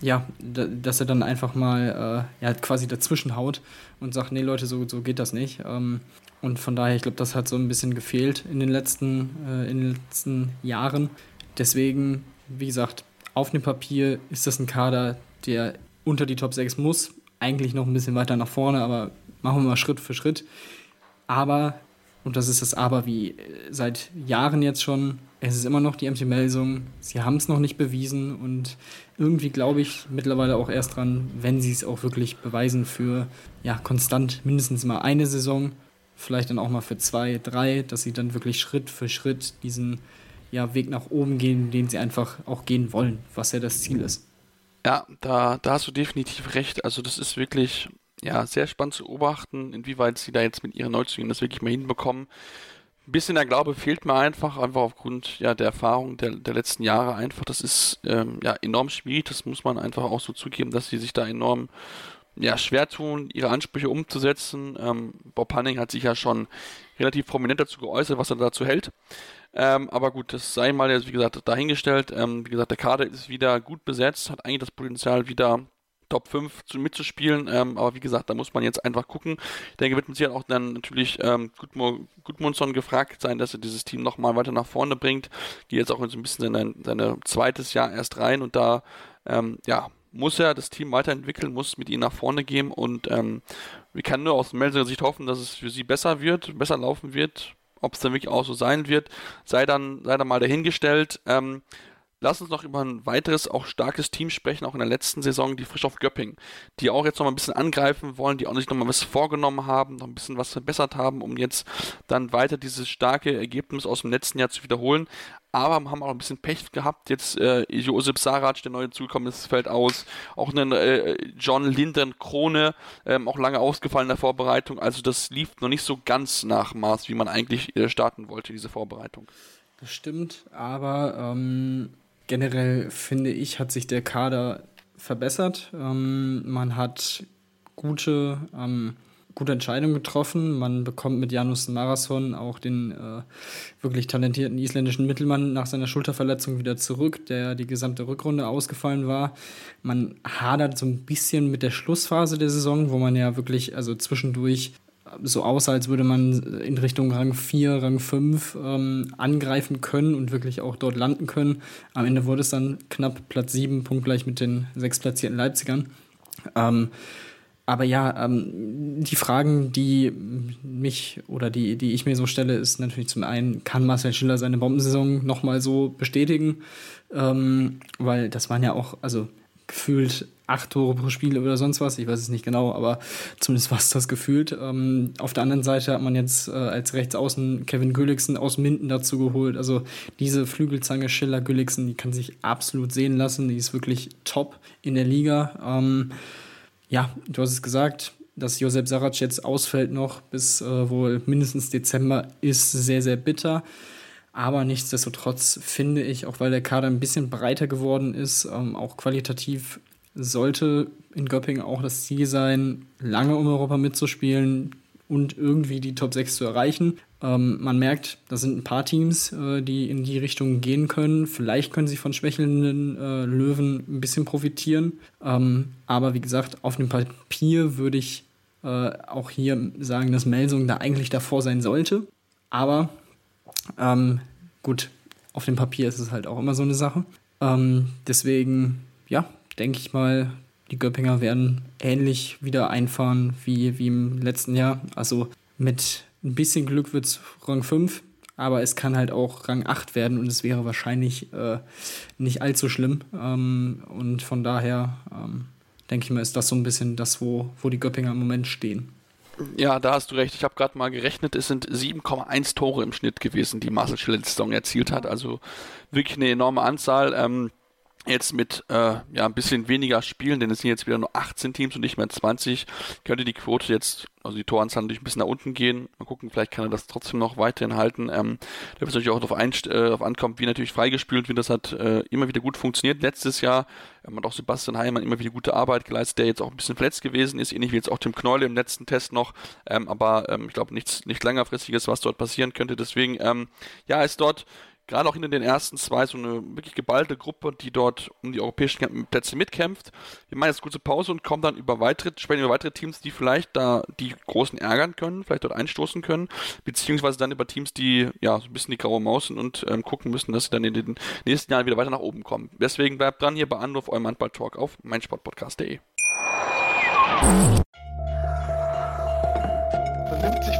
ja, dass er dann einfach mal äh, ja, quasi dazwischen haut und sagt, nee Leute, so, so geht das nicht. Ähm, und von daher, ich glaube, das hat so ein bisschen gefehlt in den letzten, äh, in den letzten Jahren. Deswegen, wie gesagt, auf dem Papier ist das ein Kader, der unter die Top 6 muss. Eigentlich noch ein bisschen weiter nach vorne, aber machen wir mal Schritt für Schritt. Aber, und das ist das Aber wie äh, seit Jahren jetzt schon, es ist immer noch die MT Melsung. Sie haben es noch nicht bewiesen und irgendwie glaube ich mittlerweile auch erst dran, wenn sie es auch wirklich beweisen für ja konstant mindestens mal eine Saison, vielleicht dann auch mal für zwei, drei, dass sie dann wirklich Schritt für Schritt diesen ja, Weg nach oben gehen, den sie einfach auch gehen wollen, was ja das Ziel ist. Ja, da, da hast du definitiv recht. Also das ist wirklich ja, sehr spannend zu beobachten, inwieweit sie da jetzt mit ihren Neuzugängen das wirklich mal hinbekommen. Ein bisschen der Glaube fehlt mir einfach, einfach aufgrund ja, der Erfahrung der, der letzten Jahre einfach. Das ist ähm, ja enorm schwierig, das muss man einfach auch so zugeben, dass sie sich da enorm ja, schwer tun, ihre Ansprüche umzusetzen. Ähm, Bob Hanning hat sich ja schon relativ prominent dazu geäußert, was er dazu hält. Ähm, aber gut, das sei mal jetzt, wie gesagt, dahingestellt. Ähm, wie gesagt, der Kader ist wieder gut besetzt, hat eigentlich das Potenzial, wieder Top 5 zu, mitzuspielen. Ähm, aber wie gesagt, da muss man jetzt einfach gucken. Ich denke, wird mit Sicherheit auch dann natürlich ähm, Gudmundsson gefragt sein, dass er dieses Team nochmal weiter nach vorne bringt. Geht jetzt auch so ein bisschen in sein, sein zweites Jahr erst rein und da, ähm, ja, muss er das Team weiterentwickeln, muss mit ihnen nach vorne gehen und ähm, wir können nur aus Melser Sicht hoffen, dass es für sie besser wird, besser laufen wird. Ob es dann wirklich auch so sein wird, sei dann, sei dann mal dahingestellt. Ähm, lass uns noch über ein weiteres, auch starkes Team sprechen, auch in der letzten Saison, die Frisch auf Göpping, die auch jetzt noch mal ein bisschen angreifen wollen, die auch sich noch mal was vorgenommen haben, noch ein bisschen was verbessert haben, um jetzt dann weiter dieses starke Ergebnis aus dem letzten Jahr zu wiederholen aber haben auch ein bisschen Pech gehabt. Jetzt äh, Josip Sarac, der neu zugekommen ist, fällt aus. Auch einen äh, John Linden Krone, ähm, auch lange ausgefallen in der Vorbereitung. Also das lief noch nicht so ganz nach Maß, wie man eigentlich äh, starten wollte, diese Vorbereitung. Das stimmt, aber ähm, generell finde ich, hat sich der Kader verbessert. Ähm, man hat gute ähm, gute Entscheidung getroffen. Man bekommt mit Janus Marathon auch den äh, wirklich talentierten isländischen Mittelmann nach seiner Schulterverletzung wieder zurück, der die gesamte Rückrunde ausgefallen war. Man hadert so ein bisschen mit der Schlussphase der Saison, wo man ja wirklich, also zwischendurch so aussah, als würde man in Richtung Rang 4, Rang 5 ähm, angreifen können und wirklich auch dort landen können. Am Ende wurde es dann knapp Platz 7, punktgleich mit den sechs platzierten Leipzigern. Ähm, aber ja, ähm, die Fragen, die mich oder die, die ich mir so stelle, ist natürlich zum einen, kann Marcel Schiller seine Bombensaison nochmal so bestätigen? Ähm, weil das waren ja auch, also gefühlt acht Tore pro Spiel oder sonst was, ich weiß es nicht genau, aber zumindest war es das gefühlt. Ähm, auf der anderen Seite hat man jetzt äh, als Rechtsaußen Kevin Gülliksen aus Minden dazu geholt. Also diese Flügelzange Schiller Gülliksen, die kann sich absolut sehen lassen, die ist wirklich top in der Liga. Ähm, ja, du hast es gesagt, dass Josep Sarac jetzt ausfällt noch bis äh, wohl mindestens Dezember, ist sehr, sehr bitter. Aber nichtsdestotrotz finde ich, auch weil der Kader ein bisschen breiter geworden ist, ähm, auch qualitativ sollte in Göppingen auch das Ziel sein, lange um Europa mitzuspielen und irgendwie die Top 6 zu erreichen. Ähm, man merkt, da sind ein paar Teams, äh, die in die Richtung gehen können. Vielleicht können sie von schwächelnden äh, Löwen ein bisschen profitieren. Ähm, aber wie gesagt, auf dem Papier würde ich äh, auch hier sagen, dass Melsung da eigentlich davor sein sollte. Aber ähm, gut, auf dem Papier ist es halt auch immer so eine Sache. Ähm, deswegen, ja, denke ich mal, die Göppinger werden ähnlich wieder einfahren wie, wie im letzten Jahr. Also mit ein bisschen Glück wird es Rang 5, aber es kann halt auch Rang 8 werden und es wäre wahrscheinlich äh, nicht allzu schlimm. Ähm, und von daher ähm, denke ich mal, ist das so ein bisschen das, wo, wo die Göppinger im Moment stehen. Ja, da hast du recht. Ich habe gerade mal gerechnet, es sind 7,1 Tore im Schnitt gewesen, die Marcel Schiller Saison erzielt hat. Also wirklich eine enorme Anzahl. Ähm, Jetzt mit äh, ja, ein bisschen weniger Spielen, denn es sind jetzt wieder nur 18 Teams und nicht mehr 20, könnte die Quote jetzt, also die Toranzahl natürlich ein bisschen nach unten gehen. Mal gucken, vielleicht kann er das trotzdem noch weiterhin halten. Ähm, da wird es natürlich auch darauf, äh, ankommen, wie natürlich freigespielt wird. Das hat äh, immer wieder gut funktioniert. Letztes Jahr ähm, hat auch Sebastian Heimann immer wieder gute Arbeit geleistet, der jetzt auch ein bisschen verletzt gewesen ist, ähnlich wie jetzt auch Tim Knoll im letzten Test noch. Ähm, aber ähm, ich glaube, nichts nicht längerfristiges, was dort passieren könnte. Deswegen, ähm, ja, ist dort gerade auch hinter den ersten zwei so eine wirklich geballte Gruppe, die dort um die europäischen Plätze mitkämpft. Wir machen jetzt kurze Pause und kommen dann über weitere, sprechen über weitere Teams, die vielleicht da die Großen ärgern können, vielleicht dort einstoßen können, beziehungsweise dann über Teams, die ja so ein bisschen die graue Maus und ähm, gucken müssen, dass sie dann in den nächsten Jahren wieder weiter nach oben kommen. Deswegen bleibt dran hier bei Anruf eurem Handball-Talk auf meinsportpodcast.de. Vernimmt sich,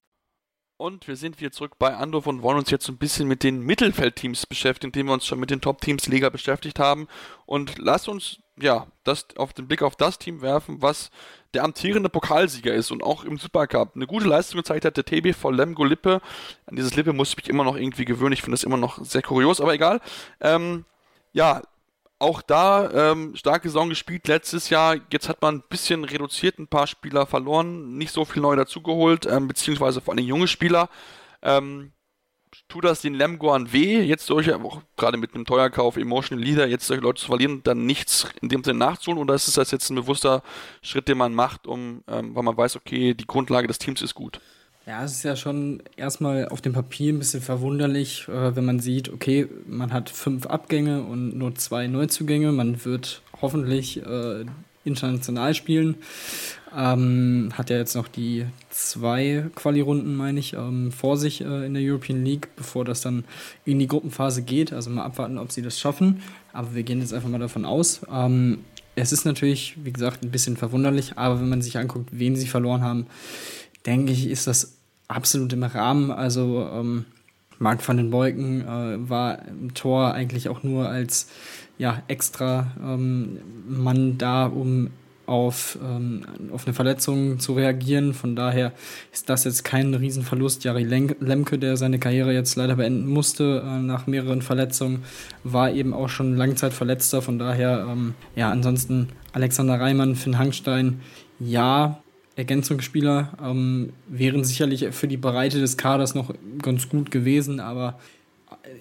Und wir sind wieder zurück bei Andorf und wollen uns jetzt ein bisschen mit den Mittelfeldteams beschäftigen, indem wir uns schon mit den Top-Teams Liga beschäftigt haben. Und lasst uns ja, das, auf den Blick auf das Team werfen, was der amtierende Pokalsieger ist und auch im Supercup eine gute Leistung gezeigt hat, der TBV Lemgo Lippe. An dieses Lippe muss ich mich immer noch irgendwie gewöhnen. Ich finde das immer noch sehr kurios, aber egal. Ähm, ja, auch da ähm, starke Saison gespielt letztes Jahr. Jetzt hat man ein bisschen reduziert, ein paar Spieler verloren, nicht so viel neu dazugeholt, ähm, beziehungsweise vor allem junge Spieler. Ähm, tut das den Lemgoan weh, jetzt solche, auch gerade mit einem Teuerkauf, Emotional Leader, jetzt solche Leute zu verlieren, dann nichts in dem Sinne nachzuholen? Oder ist das jetzt ein bewusster Schritt, den man macht, um, ähm, weil man weiß, okay, die Grundlage des Teams ist gut? Ja, es ist ja schon erstmal auf dem Papier ein bisschen verwunderlich, äh, wenn man sieht, okay, man hat fünf Abgänge und nur zwei Neuzugänge. Man wird hoffentlich äh, international spielen. Ähm, hat ja jetzt noch die zwei Quali-Runden, meine ich, ähm, vor sich äh, in der European League, bevor das dann in die Gruppenphase geht. Also mal abwarten, ob sie das schaffen. Aber wir gehen jetzt einfach mal davon aus. Ähm, es ist natürlich, wie gesagt, ein bisschen verwunderlich, aber wenn man sich anguckt, wen sie verloren haben, denke ich, ist das absolut im Rahmen. Also ähm, Marc van den Beuken äh, war im Tor eigentlich auch nur als ja, extra ähm, Mann da, um auf, ähm, auf eine Verletzung zu reagieren. Von daher ist das jetzt kein Riesenverlust. Jari Lemke, der seine Karriere jetzt leider beenden musste äh, nach mehreren Verletzungen, war eben auch schon Langzeitverletzter. Von daher, ähm, ja, ansonsten Alexander Reimann, Finn Hangstein, ja, Ergänzungsspieler ähm, wären sicherlich für die Breite des Kaders noch ganz gut gewesen, aber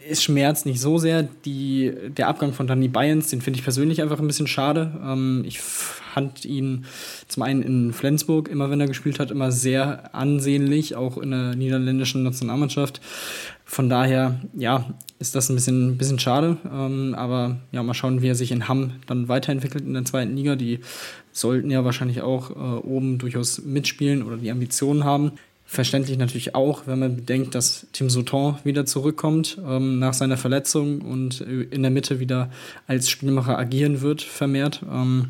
es schmerzt nicht so sehr. Die, der Abgang von Danny Bayens, den finde ich persönlich einfach ein bisschen schade. Ähm, ich fand ihn zum einen in Flensburg, immer wenn er gespielt hat, immer sehr ansehnlich, auch in der niederländischen Nationalmannschaft. Von daher, ja, ist das ein bisschen, bisschen schade. Ähm, aber ja, mal schauen, wie er sich in Hamm dann weiterentwickelt in der zweiten Liga. Die sollten ja wahrscheinlich auch äh, oben durchaus mitspielen oder die Ambitionen haben. Verständlich natürlich auch, wenn man bedenkt, dass Tim Sauton wieder zurückkommt ähm, nach seiner Verletzung und äh, in der Mitte wieder als Spielmacher agieren wird, vermehrt. Ähm,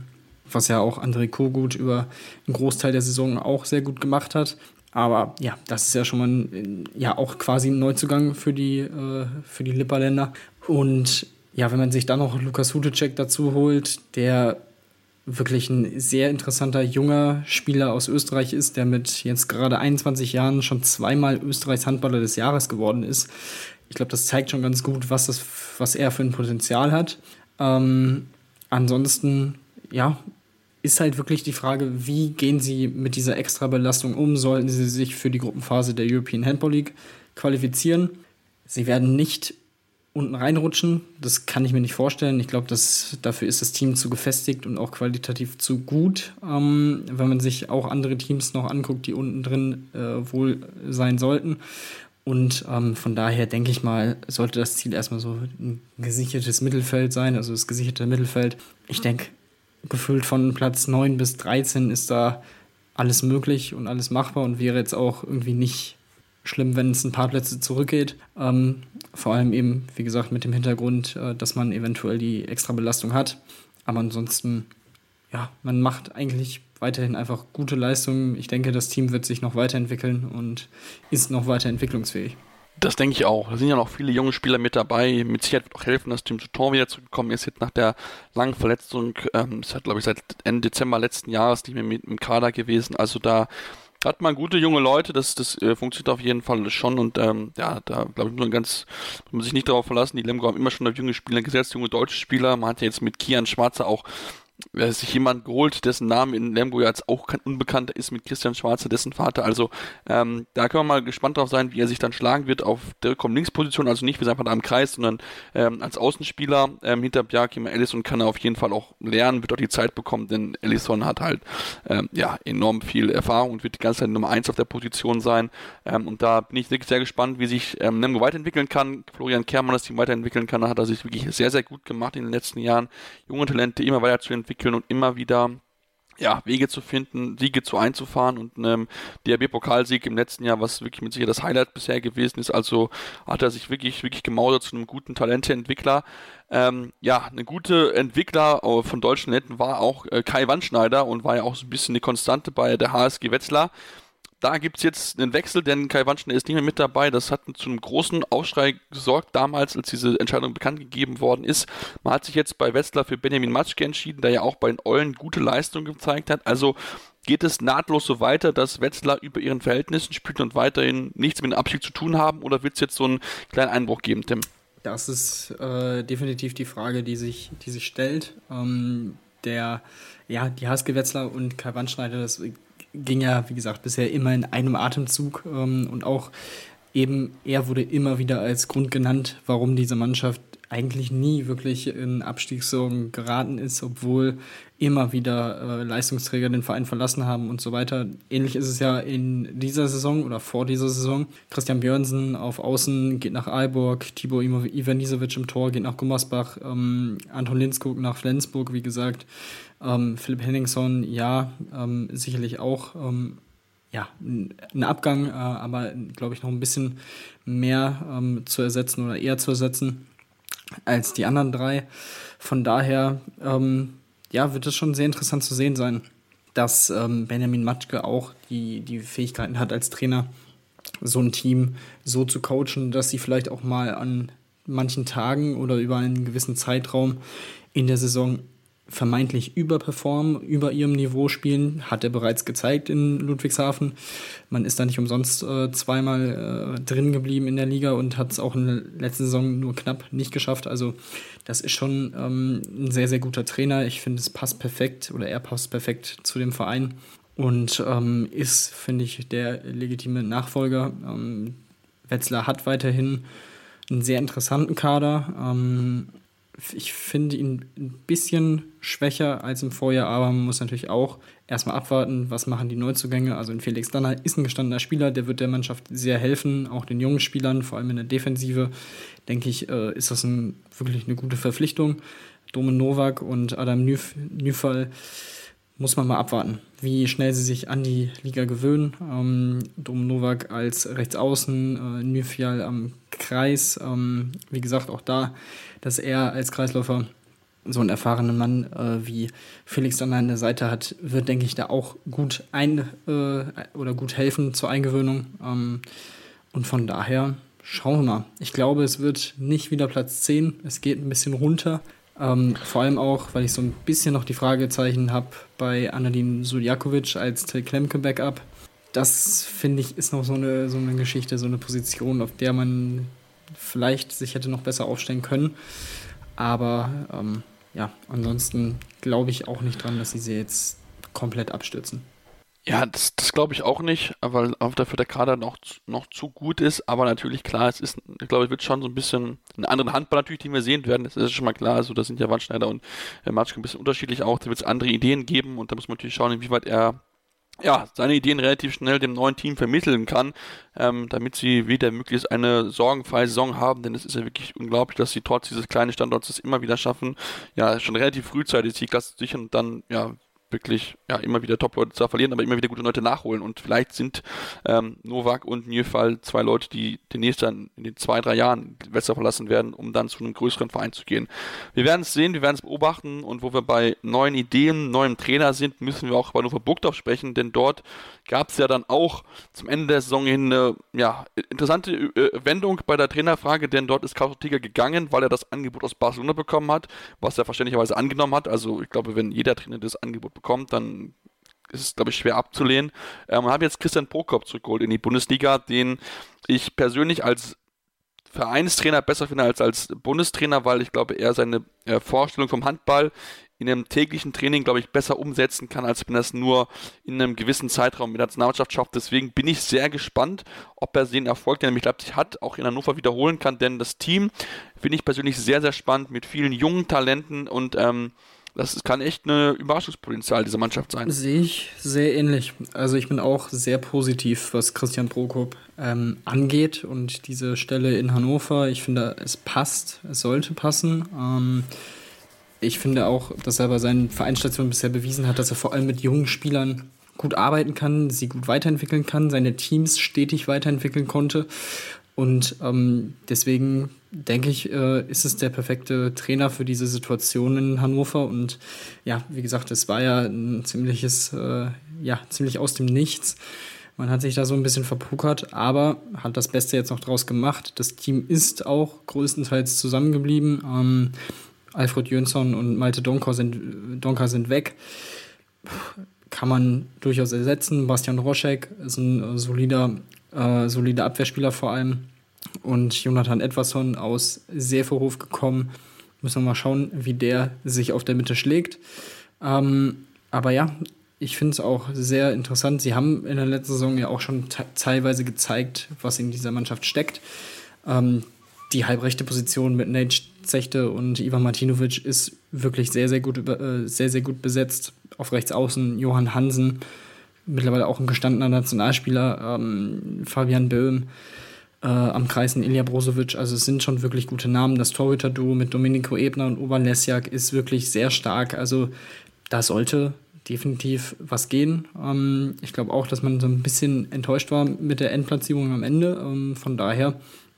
was ja auch André Kogut über einen Großteil der Saison auch sehr gut gemacht hat. Aber ja, das ist ja schon mal ein, ja auch quasi ein Neuzugang für die, äh, für die Lipperländer. Und ja, wenn man sich dann noch Lukas Hutecek dazu holt, der wirklich ein sehr interessanter junger Spieler aus Österreich ist, der mit jetzt gerade 21 Jahren schon zweimal Österreichs Handballer des Jahres geworden ist. Ich glaube, das zeigt schon ganz gut, was, das, was er für ein Potenzial hat. Ähm, ansonsten, ja, ist halt wirklich die Frage, wie gehen sie mit dieser Extrabelastung um? Sollten sie sich für die Gruppenphase der European Handball League qualifizieren? Sie werden nicht unten reinrutschen. Das kann ich mir nicht vorstellen. Ich glaube, dafür ist das Team zu gefestigt und auch qualitativ zu gut. Ähm, wenn man sich auch andere Teams noch anguckt, die unten drin äh, wohl sein sollten. Und ähm, von daher denke ich mal, sollte das Ziel erstmal so ein gesichertes Mittelfeld sein, also das gesicherte Mittelfeld. Ich denke, gefühlt von Platz 9 bis 13 ist da alles möglich und alles machbar und wäre jetzt auch irgendwie nicht schlimm, wenn es ein paar Plätze zurückgeht. Ähm, vor allem eben, wie gesagt, mit dem Hintergrund, äh, dass man eventuell die extra Belastung hat. Aber ansonsten, ja, man macht eigentlich weiterhin einfach gute Leistungen. Ich denke, das Team wird sich noch weiterentwickeln und ist noch weiter entwicklungsfähig. Das denke ich auch. Da sind ja noch viele junge Spieler mit dabei. Mit Sicherheit wird auch helfen, dass Tim Souton wieder zurückgekommen ist, jetzt nach der langen Verletzung. Ähm, hat, glaube ich, seit Ende Dezember letzten Jahres nicht mehr mit im Kader gewesen. Also da hat man gute junge Leute, das, das äh, funktioniert auf jeden Fall schon und ähm, ja, da glaube ich, muss man ganz, muss man sich nicht darauf verlassen. Die Lemgo haben immer schon auf junge Spieler gesetzt, junge deutsche Spieler. Man hat ja jetzt mit Kian Schwarzer auch äh, sich jemand geholt, dessen Name in Lemgo ja jetzt auch kein Unbekannter ist mit Christian Schwarzer, dessen Vater. Also ähm, da können wir mal gespannt drauf sein, wie er sich dann schlagen wird auf der Linksposition, also nicht wie sein Vater am Kreis, sondern ähm, als Außenspieler ähm, hinter Bjarkim Ellison kann er auf jeden Fall auch lernen, wird auch die Zeit bekommen, denn Ellison hat halt ähm, ja enorm viel Erfahrung und wird die ganze Zeit Nummer eins auf der Position sein. Ähm, und da bin ich wirklich sehr gespannt, wie sich ähm, Lemgo weiterentwickeln kann. Florian Kermann das Team weiterentwickeln kann, da hat er sich wirklich sehr, sehr gut gemacht in den letzten Jahren. Junge Talente immer weiter zu entwickeln entwickeln und immer wieder ja, Wege zu finden, Siege zu einzufahren und ähm, DRB-Pokalsieg im letzten Jahr, was wirklich mit Sicherheit das Highlight bisher gewesen ist. Also hat er sich wirklich, wirklich gemausert zu einem guten Talenteentwickler. Ähm, ja, eine gute Entwickler äh, von deutschen Netten war auch äh, Kai Wandschneider und war ja auch so ein bisschen die Konstante bei der HSG Wetzlar da gibt es jetzt einen Wechsel, denn Kai Wandschner ist nicht mehr mit dabei. Das hat zu einem großen Aufschrei gesorgt damals, als diese Entscheidung bekannt gegeben worden ist. Man hat sich jetzt bei Wetzlar für Benjamin Matschke entschieden, der ja auch bei den Eulen gute Leistung gezeigt hat. Also geht es nahtlos so weiter, dass Wetzlar über ihren Verhältnissen spielt und weiterhin nichts mit dem Abstieg zu tun haben? Oder wird es jetzt so einen kleinen Einbruch geben, Tim? Das ist äh, definitiv die Frage, die sich, die sich stellt. Ähm, der, ja, die Haske Wetzlar und Kai Wandschneider, das ging ja, wie gesagt, bisher immer in einem Atemzug ähm, und auch eben er wurde immer wieder als Grund genannt, warum diese Mannschaft eigentlich nie wirklich in Abstiegssorgen geraten ist, obwohl immer wieder äh, Leistungsträger den Verein verlassen haben und so weiter. Ähnlich ist es ja in dieser Saison oder vor dieser Saison. Christian Björnsen auf Außen geht nach Aalborg, Tibor Ivanisevic im Tor geht nach Gummersbach, ähm, Anton Linskog nach Flensburg, wie gesagt. Ähm, Philipp Henningson, ja, ähm, sicherlich auch ähm, ja, ein Abgang, äh, aber glaube ich noch ein bisschen mehr ähm, zu ersetzen oder eher zu ersetzen als die anderen drei. Von daher, ähm, ja, wird es schon sehr interessant zu sehen sein, dass ähm, Benjamin Matschke auch die, die Fähigkeiten hat als Trainer, so ein Team so zu coachen, dass sie vielleicht auch mal an manchen Tagen oder über einen gewissen Zeitraum in der Saison vermeintlich überperformen, über ihrem Niveau spielen, hat er bereits gezeigt in Ludwigshafen. Man ist da nicht umsonst äh, zweimal äh, drin geblieben in der Liga und hat es auch in der letzten Saison nur knapp nicht geschafft. Also das ist schon ähm, ein sehr, sehr guter Trainer. Ich finde, es passt perfekt oder er passt perfekt zu dem Verein und ähm, ist, finde ich, der legitime Nachfolger. Ähm, Wetzlar hat weiterhin einen sehr interessanten Kader. Ähm, ich finde ihn ein bisschen schwächer als im Vorjahr, aber man muss natürlich auch erstmal abwarten, was machen die Neuzugänge. Also ein Felix Danner ist ein gestandener Spieler, der wird der Mannschaft sehr helfen, auch den jungen Spielern, vor allem in der Defensive, denke ich, äh, ist das ein, wirklich eine gute Verpflichtung. Domen Novak und Adam Nüfall muss man mal abwarten, wie schnell sie sich an die Liga gewöhnen. Ähm, Dom Novak als Rechtsaußen, äh, Nüfial am Kreis. Ähm, wie gesagt, auch da, dass er als Kreisläufer so einen erfahrenen Mann äh, wie Felix dann an der Seite hat, wird, denke ich, da auch gut ein äh, oder gut helfen zur Eingewöhnung. Ähm, und von daher schauen wir mal. Ich glaube, es wird nicht wieder Platz 10. Es geht ein bisschen runter. Ähm, vor allem auch, weil ich so ein bisschen noch die Fragezeichen habe bei Anadin Suljakovic als Till Klemke Backup. Das finde ich ist noch so eine, so eine Geschichte, so eine Position, auf der man vielleicht sich hätte noch besser aufstellen können. Aber ähm, ja, ansonsten glaube ich auch nicht dran, dass sie sie jetzt komplett abstürzen. Ja, das, das glaube ich auch nicht, weil dafür der Kader noch, noch zu gut ist. Aber natürlich, klar, es ist, ich glaube, es wird schon so ein bisschen einen anderen Handball natürlich, den wir sehen werden. Das ist schon mal klar. Also, da sind ja Wandschneider und äh, Matschke ein bisschen unterschiedlich auch. Da wird es andere Ideen geben und da muss man natürlich schauen, inwieweit er ja, seine Ideen relativ schnell dem neuen Team vermitteln kann, ähm, damit sie wieder möglichst eine sorgenfreie Saison haben, denn es ist ja wirklich unglaublich, dass sie trotz dieses kleinen Standorts es immer wieder schaffen, ja, schon relativ frühzeitig die Klasse zu sichern und dann, ja, wirklich ja, immer wieder Top-Leute zu verlieren, aber immer wieder gute Leute nachholen. Und vielleicht sind ähm, Novak und Nierfall zwei Leute, die demnächst dann in den zwei, drei Jahren besser verlassen werden, um dann zu einem größeren Verein zu gehen. Wir werden es sehen, wir werden es beobachten und wo wir bei neuen Ideen, neuem Trainer sind, müssen wir auch bei Hannover Burgdorf sprechen, denn dort gab es ja dann auch zum Ende der Saison hin eine ja, interessante äh, Wendung bei der Trainerfrage, denn dort ist Carlos Tiger gegangen, weil er das Angebot aus Barcelona bekommen hat, was er verständlicherweise angenommen hat. Also ich glaube, wenn jeder Trainer das Angebot bekommt, dann ist es, glaube ich, schwer abzulehnen. Ähm, und habe jetzt Christian Prokop zurückgeholt in die Bundesliga, den ich persönlich als Vereinstrainer besser finde als als Bundestrainer, weil ich glaube, er seine äh, Vorstellung vom Handball in einem täglichen Training, glaube ich, besser umsetzen kann, als wenn er es nur in einem gewissen Zeitraum mit der Nationalmannschaft schafft. Deswegen bin ich sehr gespannt, ob er den Erfolg, den er mit Leipzig hat, auch in Hannover wiederholen kann, denn das Team finde ich persönlich sehr, sehr spannend mit vielen jungen Talenten und ähm, das kann echt ein Überraschungspotenzial dieser Mannschaft sein. Sehe ich sehr ähnlich. Also ich bin auch sehr positiv, was Christian Prokop ähm, angeht und diese Stelle in Hannover. Ich finde, es passt, es sollte passen. Ähm, ich finde auch, dass er bei seinen Vereinsstationen bisher bewiesen hat, dass er vor allem mit jungen Spielern gut arbeiten kann, sie gut weiterentwickeln kann, seine Teams stetig weiterentwickeln konnte. Und ähm, deswegen denke ich, äh, ist es der perfekte Trainer für diese Situation in Hannover. Und ja, wie gesagt, es war ja ein ziemliches, äh, ja, ziemlich aus dem Nichts. Man hat sich da so ein bisschen verpokert, aber hat das Beste jetzt noch draus gemacht. Das Team ist auch größtenteils zusammengeblieben. Ähm, Alfred Jönsson und Malte Donker sind, Donker sind weg. Kann man durchaus ersetzen. Bastian Roschek ist ein solider, äh, solider Abwehrspieler vor allem. Und Jonathan Edwardson aus Seeverhof gekommen. Müssen wir mal schauen, wie der sich auf der Mitte schlägt. Ähm, aber ja, ich finde es auch sehr interessant. Sie haben in der letzten Saison ja auch schon teilweise gezeigt, was in dieser Mannschaft steckt. Ähm, die halbrechte Position mit Nate Zechte und Ivan Martinovic ist wirklich sehr, sehr gut, äh, sehr, sehr gut besetzt. Auf rechts außen Johann Hansen, mittlerweile auch ein gestandener Nationalspieler, ähm, Fabian Böhm, äh, am Kreisen Ilja Brozovic. Also es sind schon wirklich gute Namen. Das Torhüter-Duo mit Domenico Ebner und Oban ist wirklich sehr stark. Also da sollte definitiv was gehen. Ähm, ich glaube auch, dass man so ein bisschen enttäuscht war mit der Endplatzierung am Ende. Ähm, von daher,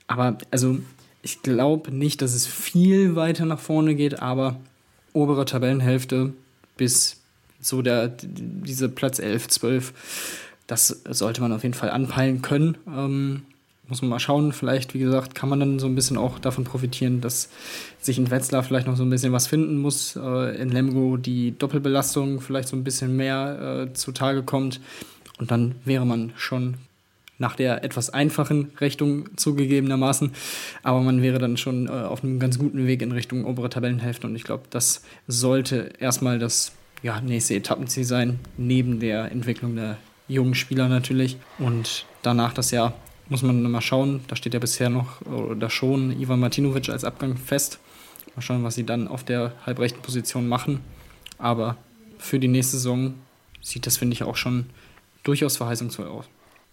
aber also ich glaube nicht, dass es viel weiter nach vorne geht, aber obere Tabellenhälfte bis so der, diese Platz 11, 12, das sollte man auf jeden Fall anpeilen können. Ähm, muss man mal schauen. Vielleicht, wie gesagt, kann man dann so ein bisschen auch davon profitieren, dass sich in Wetzlar vielleicht noch so ein bisschen was finden muss. Äh, in Lemgo die Doppelbelastung vielleicht so ein bisschen mehr äh, zutage kommt. Und dann wäre man schon nach der etwas einfachen Richtung zugegebenermaßen. Aber man wäre dann schon äh, auf einem ganz guten Weg in Richtung obere Tabellenhälfte. Und ich glaube, das sollte erstmal das ja, nächste Etappenziel sein, neben der Entwicklung der jungen Spieler natürlich. Und danach das Jahr muss man mal schauen. Da steht ja bisher noch oder schon Ivan Martinovic als Abgang fest. Mal schauen, was sie dann auf der halbrechten Position machen. Aber für die nächste Saison sieht das, finde ich, auch schon durchaus verheißungsvoll aus.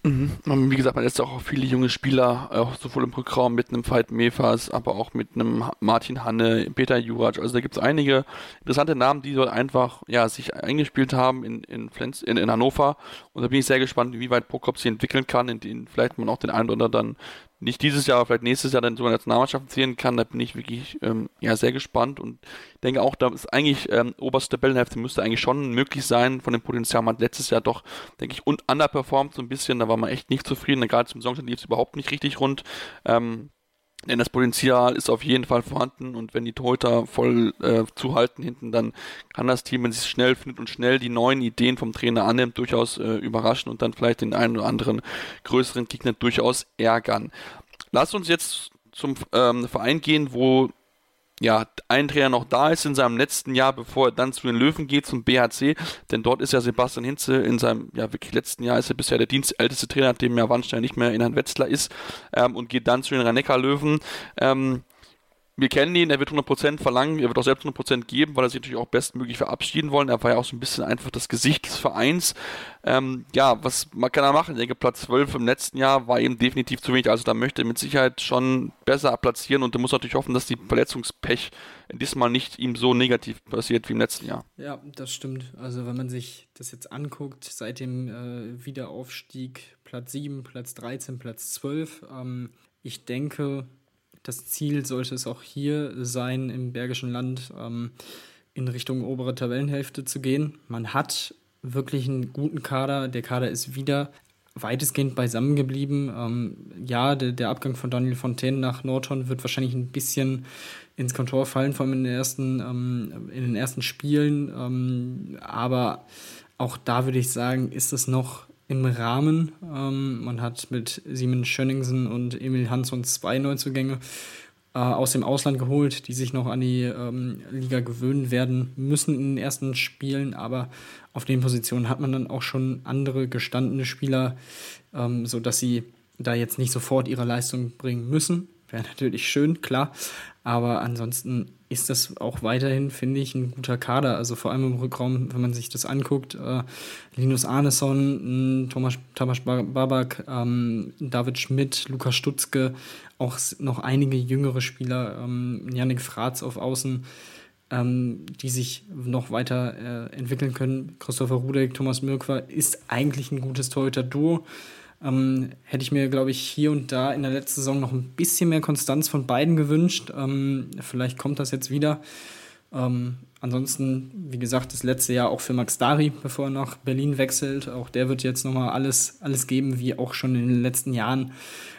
Mhm. Wie gesagt, man lässt auch viele junge Spieler, auch sowohl im Rückraum mit einem Veit Mefas, aber auch mit einem Martin Hanne, Peter Jurac. Also da gibt es einige interessante Namen, die dort einfach ja, sich eingespielt haben in, in, Flens, in, in Hannover. Und da bin ich sehr gespannt, wie weit Prokop sich entwickeln kann, in denen vielleicht man auch den einen oder anderen nicht dieses Jahr, aber vielleicht nächstes Jahr dann sogar Nationalmannschaft zählen kann, da bin ich wirklich ähm, ja, sehr gespannt und denke auch, da ist eigentlich ähm, oberste Tabellenhälfte müsste eigentlich schon möglich sein von dem Potenzial. Man hat letztes Jahr doch, denke ich, und underperformt so ein bisschen, da war man echt nicht zufrieden, gerade zum Saisonstart lief es überhaupt nicht richtig rund. Ähm, denn das Potenzial ist auf jeden Fall vorhanden und wenn die Torhüter voll äh, zuhalten hinten, dann kann das Team, wenn es schnell findet und schnell die neuen Ideen vom Trainer annimmt, durchaus äh, überraschen und dann vielleicht den einen oder anderen größeren Gegner durchaus ärgern. Lass uns jetzt zum ähm, Verein gehen, wo ja, ein Trainer noch da ist in seinem letzten Jahr, bevor er dann zu den Löwen geht, zum BHC, denn dort ist ja Sebastian Hinze in seinem, ja, wirklich letzten Jahr ist er bisher der dienstälteste Trainer, nachdem ja Wannstein nicht mehr in Herrn Wetzlar ist, ähm, und geht dann zu den rhein löwen Ähm, wir kennen ihn, er wird 100% verlangen, er wird auch selbst 100% geben, weil er sich natürlich auch bestmöglich verabschieden wollen. Er war ja auch so ein bisschen einfach das Gesicht des Vereins. Ähm, ja, was kann er machen? Ich denke, Platz 12 im letzten Jahr war ihm definitiv zu wenig. Also da möchte er mit Sicherheit schon besser platzieren und er muss natürlich hoffen, dass die Verletzungspech diesmal nicht ihm so negativ passiert wie im letzten Jahr. Ja, das stimmt. Also wenn man sich das jetzt anguckt, seit dem äh, Wiederaufstieg Platz 7, Platz 13, Platz 12, ähm, ich denke, das Ziel sollte es auch hier sein, im Bergischen Land ähm, in Richtung obere Tabellenhälfte zu gehen. Man hat wirklich einen guten Kader. Der Kader ist wieder weitestgehend beisammen geblieben. Ähm, ja, der, der, Abgang von Daniel Fontaine nach Norton wird wahrscheinlich ein bisschen ins Kontor fallen, vor allem in den ersten, ähm, in den ersten Spielen. Ähm, aber auch da würde ich sagen, ist es noch im Rahmen. Ähm, man hat mit Simon Schönningsen und Emil Hansson zwei Neuzugänge äh, aus dem Ausland geholt, die sich noch an die ähm, Liga gewöhnen werden müssen in den ersten Spielen. Aber auf den Positionen hat man dann auch schon andere gestandene Spieler, ähm, sodass sie da jetzt nicht sofort ihre Leistung bringen müssen. Wäre natürlich schön, klar. Aber ansonsten ist das auch weiterhin, finde ich, ein guter Kader. Also vor allem im Rückraum, wenn man sich das anguckt. Äh, Linus Arneson, Thomas, Thomas Babak, ähm, David Schmidt, Lukas Stutzke, auch noch einige jüngere Spieler, ähm, Yannick Fratz auf Außen, ähm, die sich noch weiter äh, entwickeln können. Christopher Rudek, Thomas Mirkwa ist eigentlich ein gutes Torhüter-Duo. Ähm, hätte ich mir, glaube ich, hier und da in der letzten Saison noch ein bisschen mehr Konstanz von beiden gewünscht. Ähm, vielleicht kommt das jetzt wieder. Ähm, ansonsten, wie gesagt, das letzte Jahr auch für Max Dari, bevor er nach Berlin wechselt. Auch der wird jetzt nochmal alles, alles geben, wie auch schon in den letzten Jahren.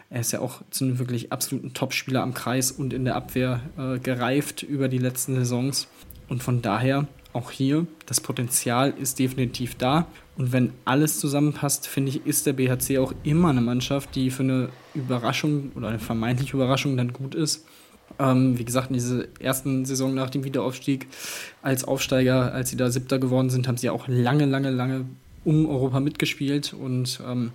Er ist ja auch zu einem wirklich absoluten Topspieler am Kreis und in der Abwehr äh, gereift über die letzten Saisons. Und von daher auch hier, das Potenzial ist definitiv da. Und wenn alles zusammenpasst, finde ich, ist der BHC auch immer eine Mannschaft, die für eine Überraschung oder eine vermeintliche Überraschung dann gut ist. Ähm, wie gesagt, in dieser ersten Saison nach dem Wiederaufstieg als Aufsteiger, als sie da Siebter geworden sind, haben sie auch lange, lange, lange um Europa mitgespielt. Und ähm,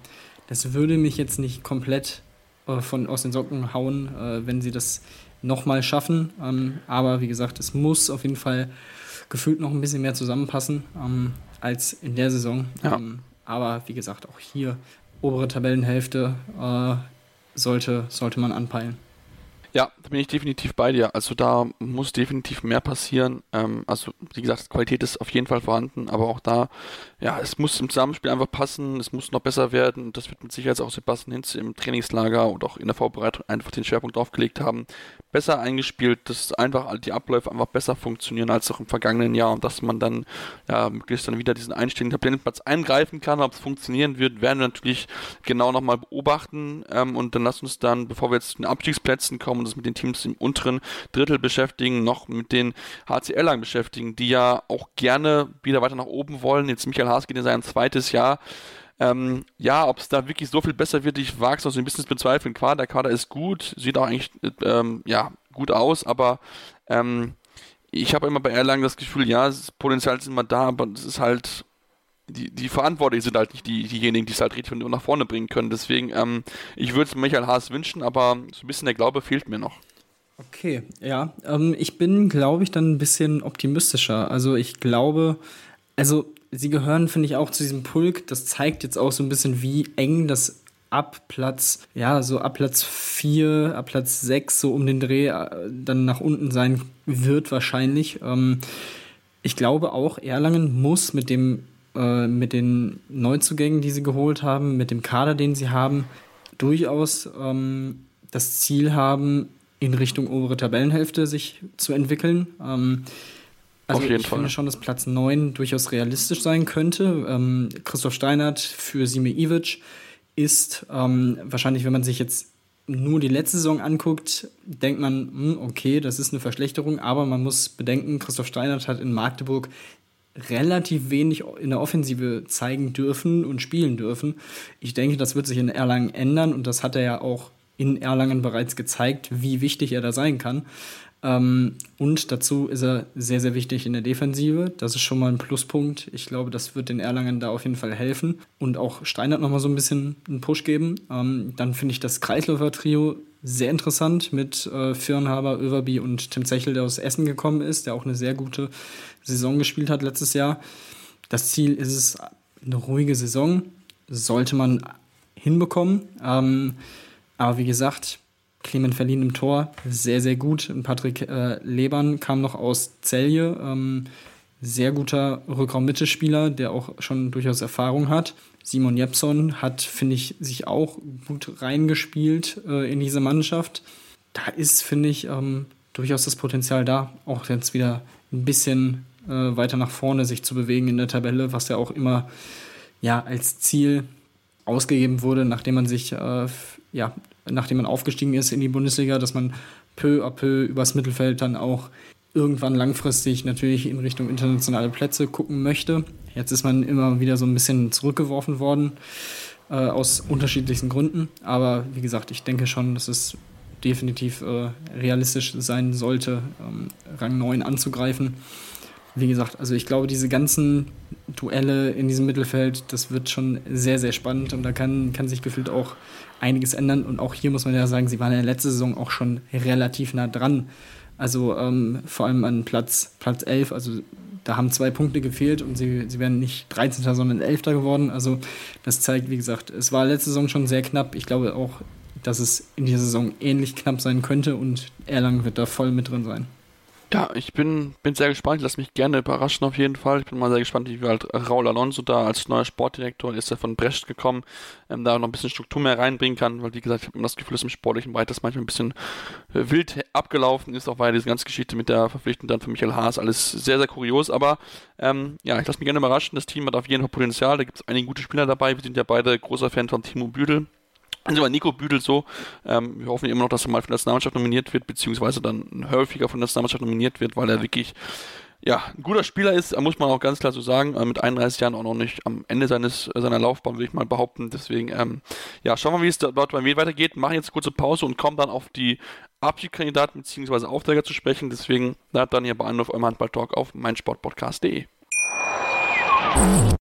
das würde mich jetzt nicht komplett äh, von aus den Socken hauen, äh, wenn sie das nochmal schaffen. Ähm, aber wie gesagt, es muss auf jeden Fall gefühlt noch ein bisschen mehr zusammenpassen ähm, als in der Saison. Ja. Ähm, aber wie gesagt, auch hier obere Tabellenhälfte äh, sollte, sollte man anpeilen. Ja, da bin ich definitiv bei dir. Also da muss definitiv mehr passieren. Ähm, also wie gesagt, Qualität ist auf jeden Fall vorhanden, aber auch da, ja, es muss im Zusammenspiel einfach passen, es muss noch besser werden. Das wird mit Sicherheit auch Sebastian Hinz im Trainingslager und auch in der Vorbereitung einfach den Schwerpunkt aufgelegt haben. Besser eingespielt, dass einfach die Abläufe einfach besser funktionieren als auch im vergangenen Jahr und dass man dann ja möglichst dann wieder diesen einstelligen Tabellenplatz eingreifen kann. Ob es funktionieren wird, werden wir natürlich genau nochmal beobachten. Ähm, und dann lass uns dann, bevor wir jetzt zu den Abstiegsplätzen kommen, uns mit den Teams im unteren Drittel beschäftigen, noch mit den HCL-Lern beschäftigen, die ja auch gerne wieder weiter nach oben wollen. Jetzt Michael Haas geht in sein zweites Jahr. Ähm, ja, ob es da wirklich so viel besser wird, ich wage es noch so ein bisschen zu bezweifeln. Klar, der Kader ist gut, sieht auch eigentlich ähm, ja, gut aus, aber ähm, ich habe immer bei Erlangen das Gefühl, ja, das Potenzial ist immer da, aber es ist halt die, die Verantwortlichen sind halt nicht die, diejenigen, die es halt richtig nach vorne bringen können. Deswegen, ähm, ich würde es Michael Haas wünschen, aber so ein bisschen der Glaube fehlt mir noch. Okay, ja. Ähm, ich bin, glaube ich, dann ein bisschen optimistischer. Also ich glaube, also sie gehören, finde ich, auch zu diesem Pulk. Das zeigt jetzt auch so ein bisschen, wie eng das ab Platz, ja, so ab Platz 4, ab Platz 6, so um den Dreh äh, dann nach unten sein wird wahrscheinlich. Ähm, ich glaube auch, Erlangen muss mit dem äh, mit den Neuzugängen, die sie geholt haben, mit dem Kader, den sie haben, durchaus ähm, das Ziel haben, in Richtung obere Tabellenhälfte sich zu entwickeln. Ähm, also Auf jeden ich Fall. finde schon, dass Platz 9 durchaus realistisch sein könnte. Ähm, Christoph Steinert für Sime Ivic ist ähm, wahrscheinlich, wenn man sich jetzt nur die letzte Saison anguckt, denkt man, hm, okay, das ist eine Verschlechterung, aber man muss bedenken, Christoph Steinert hat in Magdeburg relativ wenig in der Offensive zeigen dürfen und spielen dürfen. Ich denke, das wird sich in Erlangen ändern und das hat er ja auch in Erlangen bereits gezeigt, wie wichtig er da sein kann. Ähm, und dazu ist er sehr, sehr wichtig in der Defensive. Das ist schon mal ein Pluspunkt. Ich glaube, das wird den Erlangen da auf jeden Fall helfen und auch Steinert nochmal so ein bisschen einen Push geben. Ähm, dann finde ich das Kreisläufer-Trio sehr interessant mit äh, Firnhaber, Överby und Tim Zechel, der aus Essen gekommen ist, der auch eine sehr gute Saison gespielt hat letztes Jahr. Das Ziel ist es, eine ruhige Saison sollte man hinbekommen. Ähm, aber wie gesagt, Clement Verlin im Tor, sehr, sehr gut. Patrick äh, Lebern kam noch aus Celje, ähm, sehr guter Rückraum-Mittelspieler, der auch schon durchaus Erfahrung hat. Simon Jepson hat, finde ich, sich auch gut reingespielt äh, in diese Mannschaft. Da ist, finde ich, ähm, durchaus das Potenzial da, auch jetzt wieder ein bisschen äh, weiter nach vorne sich zu bewegen in der Tabelle, was ja auch immer ja, als Ziel ausgegeben wurde, nachdem man sich, äh, ja, nachdem man aufgestiegen ist in die Bundesliga, dass man peu à peu übers Mittelfeld dann auch irgendwann langfristig natürlich in Richtung internationale Plätze gucken möchte. Jetzt ist man immer wieder so ein bisschen zurückgeworfen worden äh, aus unterschiedlichsten Gründen. Aber wie gesagt, ich denke schon, dass es definitiv äh, realistisch sein sollte, ähm, Rang 9 anzugreifen wie gesagt, also ich glaube, diese ganzen Duelle in diesem Mittelfeld, das wird schon sehr, sehr spannend und da kann, kann sich gefühlt auch einiges ändern. Und auch hier muss man ja sagen, sie waren in der letzten Saison auch schon relativ nah dran. Also ähm, vor allem an Platz, Platz 11, also da haben zwei Punkte gefehlt und sie, sie wären nicht 13. sondern 11. geworden. Also das zeigt, wie gesagt, es war letzte Saison schon sehr knapp. Ich glaube auch, dass es in dieser Saison ähnlich knapp sein könnte und Erlangen wird da voll mit drin sein. Ja, ich bin, bin sehr gespannt. Ich lasse mich gerne überraschen auf jeden Fall. Ich bin mal sehr gespannt, wie halt Raul Alonso da als neuer Sportdirektor ist er von Brecht gekommen, ähm, da noch ein bisschen Struktur mehr reinbringen kann, weil wie gesagt, ich habe immer das Gefühl, dass im sportlichen Bereich das manchmal ein bisschen äh, wild abgelaufen ist, auch weil diese ganze Geschichte mit der Verpflichtung dann für Michael Haas alles sehr, sehr kurios. Aber ähm, ja, ich lasse mich gerne überraschen. Das Team hat auf jeden Fall Potenzial. Da gibt es einige gute Spieler dabei. Wir sind ja beide großer Fan von Timo Büdel. Also bei Nico Büdel so, ähm, wir hoffen immer noch, dass er mal für die Nationalmannschaft nominiert wird, beziehungsweise dann häufiger von der Nationalmannschaft nominiert wird, weil er wirklich ja, ein guter Spieler ist, muss man auch ganz klar so sagen. Äh, mit 31 Jahren auch noch nicht am Ende seines, seiner Laufbahn, würde ich mal behaupten. Deswegen, ähm, ja, schauen wir mal, wie es dort bei mir weitergeht. Machen jetzt eine kurze Pause und kommen dann auf die Abschiedskandidaten bzw. Aufträger zu sprechen. Deswegen bleibt dann hier bei Anruf eurem Handball-Talk auf meinsportpodcast.de.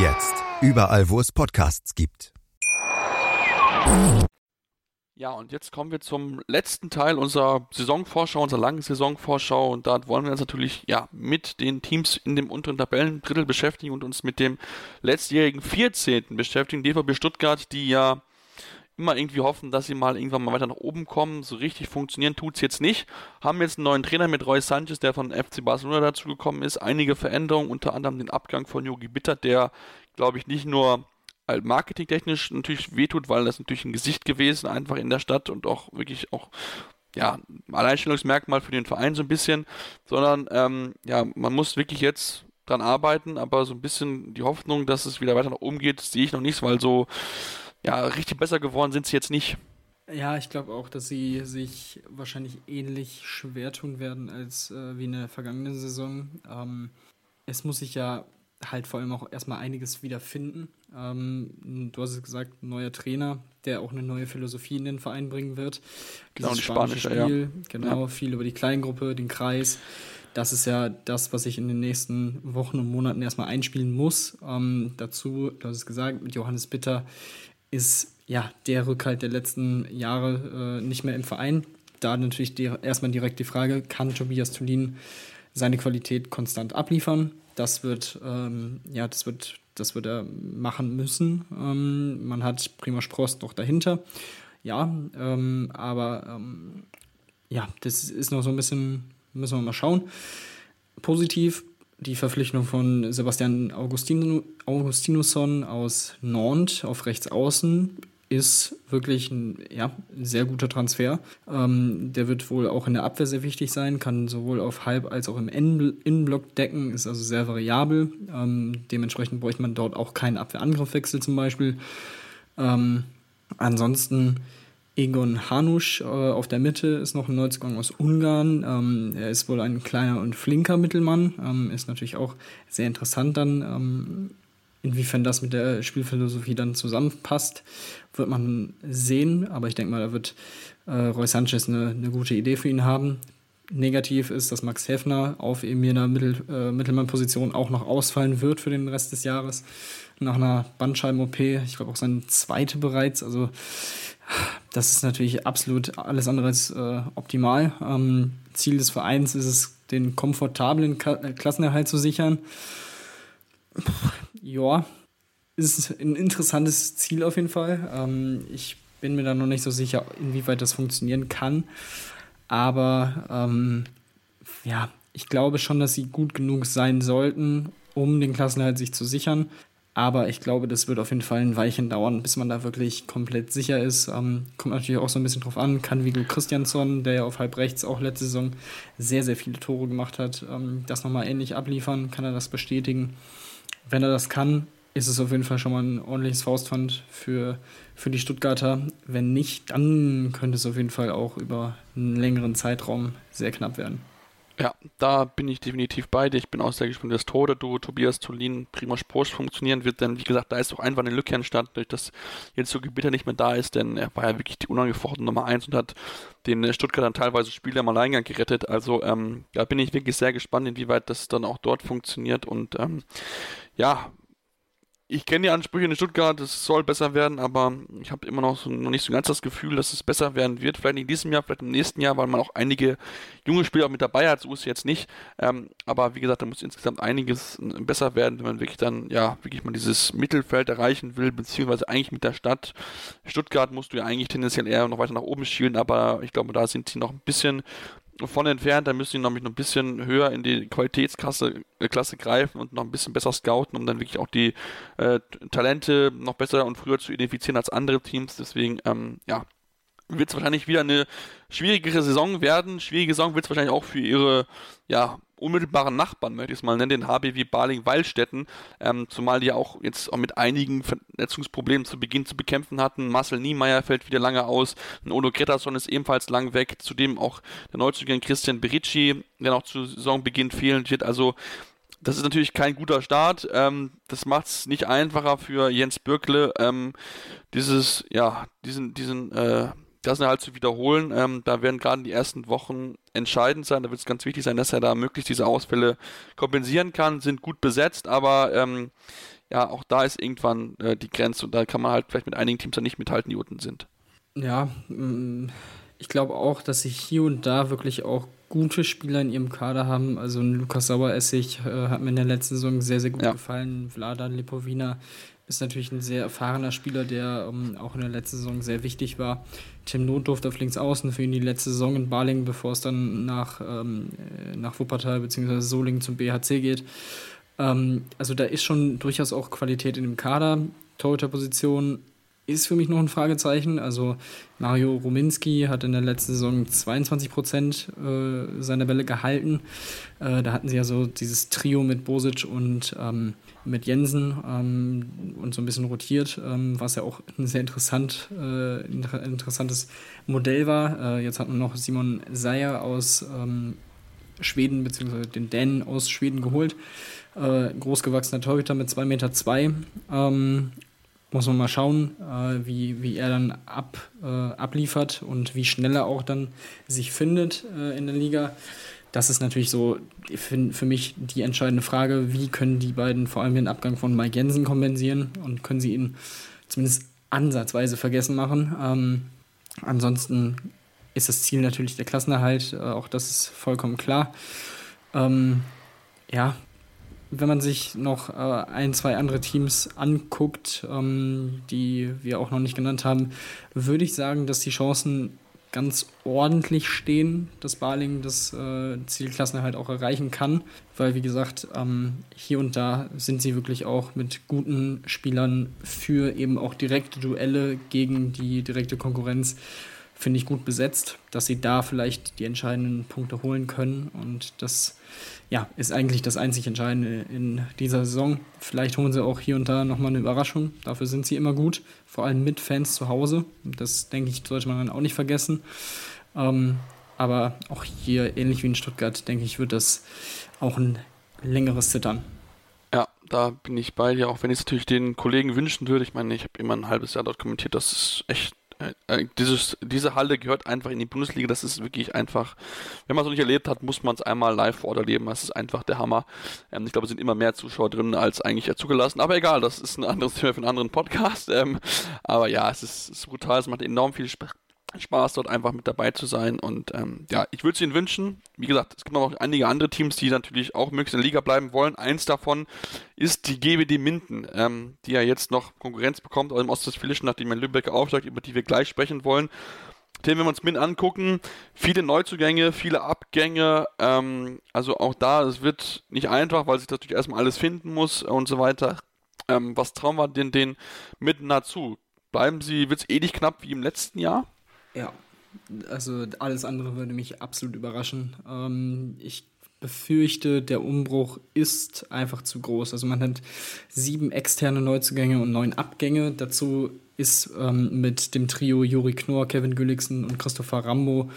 Jetzt. Überall, wo es Podcasts gibt. Ja, und jetzt kommen wir zum letzten Teil unserer Saisonvorschau, unserer langen Saisonvorschau. Und da wollen wir uns natürlich ja mit den Teams in dem unteren Tabellendrittel beschäftigen und uns mit dem letztjährigen 14. beschäftigen. DVB Stuttgart, die ja immer irgendwie hoffen, dass sie mal irgendwann mal weiter nach oben kommen. So richtig funktionieren tut es jetzt nicht. Haben jetzt einen neuen Trainer mit Roy Sanchez, der von FC Barcelona dazu gekommen ist. Einige Veränderungen, unter anderem den Abgang von Yogi Bitter, der, glaube ich, nicht nur marketingtechnisch natürlich wehtut, weil das natürlich ein Gesicht gewesen, einfach in der Stadt und auch wirklich auch ja, Alleinstellungsmerkmal für den Verein so ein bisschen, sondern ähm, ja, man muss wirklich jetzt dran arbeiten, aber so ein bisschen die Hoffnung, dass es wieder weiter nach oben geht, sehe ich noch nicht, weil so ja, richtig besser geworden sind sie jetzt nicht. Ja, ich glaube auch, dass sie sich wahrscheinlich ähnlich schwer tun werden als äh, wie in der vergangenen Saison. Ähm, es muss sich ja halt vor allem auch erstmal einiges wieder finden. Ähm, du hast es gesagt, ein neuer Trainer, der auch eine neue Philosophie in den Verein bringen wird. Genau, Dieses spanische Spiel, ja. genau, ja. viel über die Kleingruppe, den Kreis. Das ist ja das, was ich in den nächsten Wochen und Monaten erstmal einspielen muss. Ähm, dazu, du hast es gesagt, mit Johannes Bitter ist ja der Rückhalt der letzten Jahre äh, nicht mehr im Verein. Da natürlich die, erstmal direkt die Frage, kann Tobias Tulin seine Qualität konstant abliefern? Das wird, ähm, ja, das wird, das wird er machen müssen. Ähm, man hat Prima Sprost noch dahinter. Ja, ähm, aber ähm, ja, das ist noch so ein bisschen, müssen wir mal schauen. Positiv die Verpflichtung von Sebastian Augustin, Augustinusson aus Nantes auf rechts außen ist wirklich ein ja, sehr guter Transfer. Ähm, der wird wohl auch in der Abwehr sehr wichtig sein, kann sowohl auf Halb- als auch im Innenblock decken, ist also sehr variabel. Ähm, dementsprechend bräuchte man dort auch keinen Abwehrangriffwechsel zum Beispiel. Ähm, ansonsten Egon Hanusch äh, auf der Mitte ist noch ein Neuzugang aus Ungarn. Ähm, er ist wohl ein kleiner und flinker Mittelmann. Ähm, ist natürlich auch sehr interessant dann, ähm, inwiefern das mit der Spielphilosophie dann zusammenpasst, wird man sehen. Aber ich denke mal, da wird äh, Roy Sanchez eine, eine, gute Idee für ihn haben. Negativ ist, dass Max Hefner auf eben jener Mittel, äh, Mittelmann-Position auch noch ausfallen wird für den Rest des Jahres. Nach einer Bandscheiben-OP, ich glaube auch seine zweite bereits. Also das ist natürlich absolut alles andere als äh, optimal. Ähm, Ziel des Vereins ist es, den komfortablen Ka äh, Klassenerhalt zu sichern. ja, ist ein interessantes Ziel auf jeden Fall. Ähm, ich bin mir da noch nicht so sicher, inwieweit das funktionieren kann. Aber ähm, ja, ich glaube schon, dass sie gut genug sein sollten, um den Klassenerhalt sich zu sichern. Aber ich glaube, das wird auf jeden Fall ein Weilchen dauern, bis man da wirklich komplett sicher ist. Ähm, kommt natürlich auch so ein bisschen drauf an. Kann Viggo Christiansson, der ja auf halb rechts auch letzte Saison sehr, sehr viele Tore gemacht hat, ähm, das nochmal ähnlich abliefern? Kann er das bestätigen? Wenn er das kann, ist es auf jeden Fall schon mal ein ordentliches Faustpfand für, für die Stuttgarter. Wenn nicht, dann könnte es auf jeden Fall auch über einen längeren Zeitraum sehr knapp werden. Ja, da bin ich definitiv bei dir. Ich bin auch sehr gespannt, wie das Tor der Duo Tobias Tolin, Primoz Posch funktionieren wird, denn wie gesagt, da ist doch einfach eine Lücke entstanden, durch das jetzt so Gebitter nicht mehr da ist, denn er war ja wirklich die unangefochtene Nummer 1 und hat den Stuttgartern teilweise Spiele im Alleingang gerettet. Also ähm, da bin ich wirklich sehr gespannt, inwieweit das dann auch dort funktioniert und ähm, ja, ich kenne die Ansprüche in Stuttgart, es soll besser werden, aber ich habe immer noch, so, noch nicht so ganz das Gefühl, dass es besser werden wird. Vielleicht in diesem Jahr, vielleicht im nächsten Jahr, weil man auch einige junge Spieler auch mit dabei hat, so ist es jetzt nicht. Ähm, aber wie gesagt, da muss insgesamt einiges äh, besser werden, wenn man wirklich dann, ja, wirklich mal dieses Mittelfeld erreichen will, beziehungsweise eigentlich mit der Stadt. Stuttgart musst du ja eigentlich tendenziell eher noch weiter nach oben schielen, aber ich glaube, da sind sie noch ein bisschen von entfernt, da müssen sie nämlich noch ein bisschen höher in die Qualitätsklasse äh, Klasse greifen und noch ein bisschen besser scouten, um dann wirklich auch die äh, Talente noch besser und früher zu identifizieren als andere Teams. Deswegen, ähm, ja, wird es wahrscheinlich wieder eine schwierigere Saison werden. Schwierige Saison wird es wahrscheinlich auch für ihre ja, unmittelbaren Nachbarn, möchte ich es mal nennen, den HBW Baling-Weilstätten, ähm, zumal die ja auch jetzt auch mit einigen Verletzungsproblemen zu Beginn zu bekämpfen hatten. Marcel Niemeyer fällt wieder lange aus, ein Odo Gretason ist ebenfalls lang weg, zudem auch der Neuzugang Christian Bericci, der noch zu Saisonbeginn fehlen wird. Also das ist natürlich kein guter Start. Ähm, das macht es nicht einfacher für Jens Bürkle, ähm, dieses, ja, diesen, diesen äh, das halt zu wiederholen. Ähm, da werden gerade die ersten Wochen entscheidend sein. Da wird es ganz wichtig sein, dass er da möglichst diese Ausfälle kompensieren kann. Sind gut besetzt, aber ähm, ja, auch da ist irgendwann äh, die Grenze und da kann man halt vielleicht mit einigen Teams dann nicht mithalten, die unten sind. Ja, mm, ich glaube auch, dass sie hier und da wirklich auch gute Spieler in ihrem Kader haben. Also ein Lukas Saueressig äh, hat mir in der letzten Saison sehr, sehr gut ja. gefallen. Vladan Lipovina ist natürlich ein sehr erfahrener Spieler, der ähm, auch in der letzten Saison sehr wichtig war. Tim Notdurft auf links außen für ihn die letzte Saison in Baling, bevor es dann nach, ähm, äh, nach Wuppertal bzw. Solingen zum BHC geht. Ähm, also da ist schon durchaus auch Qualität in dem Kader. Torhüterposition ist für mich noch ein Fragezeichen. Also Mario Rominski hat in der letzten Saison 22 Prozent äh, seiner Bälle gehalten. Äh, da hatten sie ja so dieses Trio mit Bosic und ähm, mit Jensen ähm, und so ein bisschen rotiert, ähm, was ja auch ein sehr interessant, äh, inter interessantes Modell war. Äh, jetzt hat man noch Simon Seyer aus ähm, Schweden, beziehungsweise den Dänen aus Schweden geholt. Äh, großgewachsener Torhüter mit 2,2 Meter. Zwei. Ähm, muss man mal schauen, äh, wie, wie er dann ab, äh, abliefert und wie schnell er auch dann sich findet äh, in der Liga. Das ist natürlich so für, für mich die entscheidende Frage, wie können die beiden vor allem den Abgang von Mike Jensen kompensieren und können sie ihn zumindest ansatzweise vergessen machen. Ähm, ansonsten ist das Ziel natürlich der Klassenerhalt, äh, auch das ist vollkommen klar. Ähm, ja, wenn man sich noch äh, ein, zwei andere Teams anguckt, ähm, die wir auch noch nicht genannt haben, würde ich sagen, dass die Chancen ganz ordentlich stehen, dass Baling das äh, Zielklassen halt auch erreichen kann, weil wie gesagt, ähm, hier und da sind sie wirklich auch mit guten Spielern für eben auch direkte Duelle gegen die direkte Konkurrenz finde ich gut besetzt, dass sie da vielleicht die entscheidenden Punkte holen können. Und das ja, ist eigentlich das einzig Entscheidende in dieser Saison. Vielleicht holen sie auch hier und da nochmal eine Überraschung. Dafür sind sie immer gut, vor allem mit Fans zu Hause. Das denke ich, sollte man dann auch nicht vergessen. Ähm, aber auch hier, ähnlich wie in Stuttgart, denke ich, wird das auch ein längeres Zittern. Ja, da bin ich bei dir, auch wenn ich es natürlich den Kollegen wünschen würde. Ich meine, ich habe immer ein halbes Jahr dort kommentiert, das ist echt äh, äh, dieses, diese Halle gehört einfach in die Bundesliga. Das ist wirklich einfach, wenn man es noch nicht erlebt hat, muss man es einmal live vor Ort erleben. Das ist einfach der Hammer. Ähm, ich glaube, es sind immer mehr Zuschauer drin als eigentlich zugelassen. Aber egal, das ist ein anderes Thema für einen anderen Podcast. Ähm, aber ja, es ist, es ist brutal. Es macht enorm viel Spaß Spaß, dort einfach mit dabei zu sein. Und ähm, ja, ich würde es Ihnen wünschen. Wie gesagt, es gibt noch einige andere Teams, die natürlich auch möglichst in der Liga bleiben wollen. Eins davon ist die GWD Minden, ähm, die ja jetzt noch Konkurrenz bekommt aus dem Ostwestfälischen, nachdem ein Lübeck aufsteigt, über die wir gleich sprechen wollen. Den, wenn wir uns Minden angucken, viele Neuzugänge, viele Abgänge, ähm, also auch da, es wird nicht einfach, weil sich natürlich erstmal alles finden muss und so weiter. Ähm, was trauen wir denn den Mindener zu? Bleiben sie, wird es ähnlich knapp wie im letzten Jahr? Ja, also alles andere würde mich absolut überraschen. Ähm, ich befürchte, der Umbruch ist einfach zu groß. Also man hat sieben externe Neuzugänge und neun Abgänge. Dazu ist ähm, mit dem Trio Juri Knorr, Kevin Gülliksen und Christopher Rambo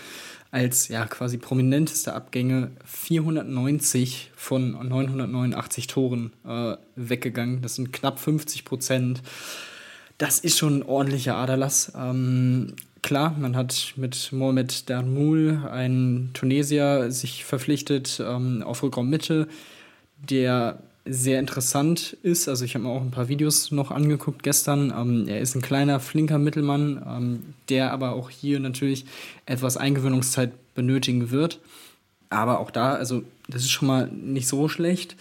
als ja quasi prominenteste Abgänge 490 von 989 Toren äh, weggegangen. Das sind knapp 50 Prozent. Das ist schon ein ordentlicher Aderlass. Ähm, klar, man hat mit Mohamed Darmoul einen Tunesier sich verpflichtet ähm, auf Rückraummitte, der sehr interessant ist. Also ich habe mir auch ein paar Videos noch angeguckt gestern. Ähm, er ist ein kleiner, flinker Mittelmann, ähm, der aber auch hier natürlich etwas Eingewöhnungszeit benötigen wird. Aber auch da, also das ist schon mal nicht so schlecht.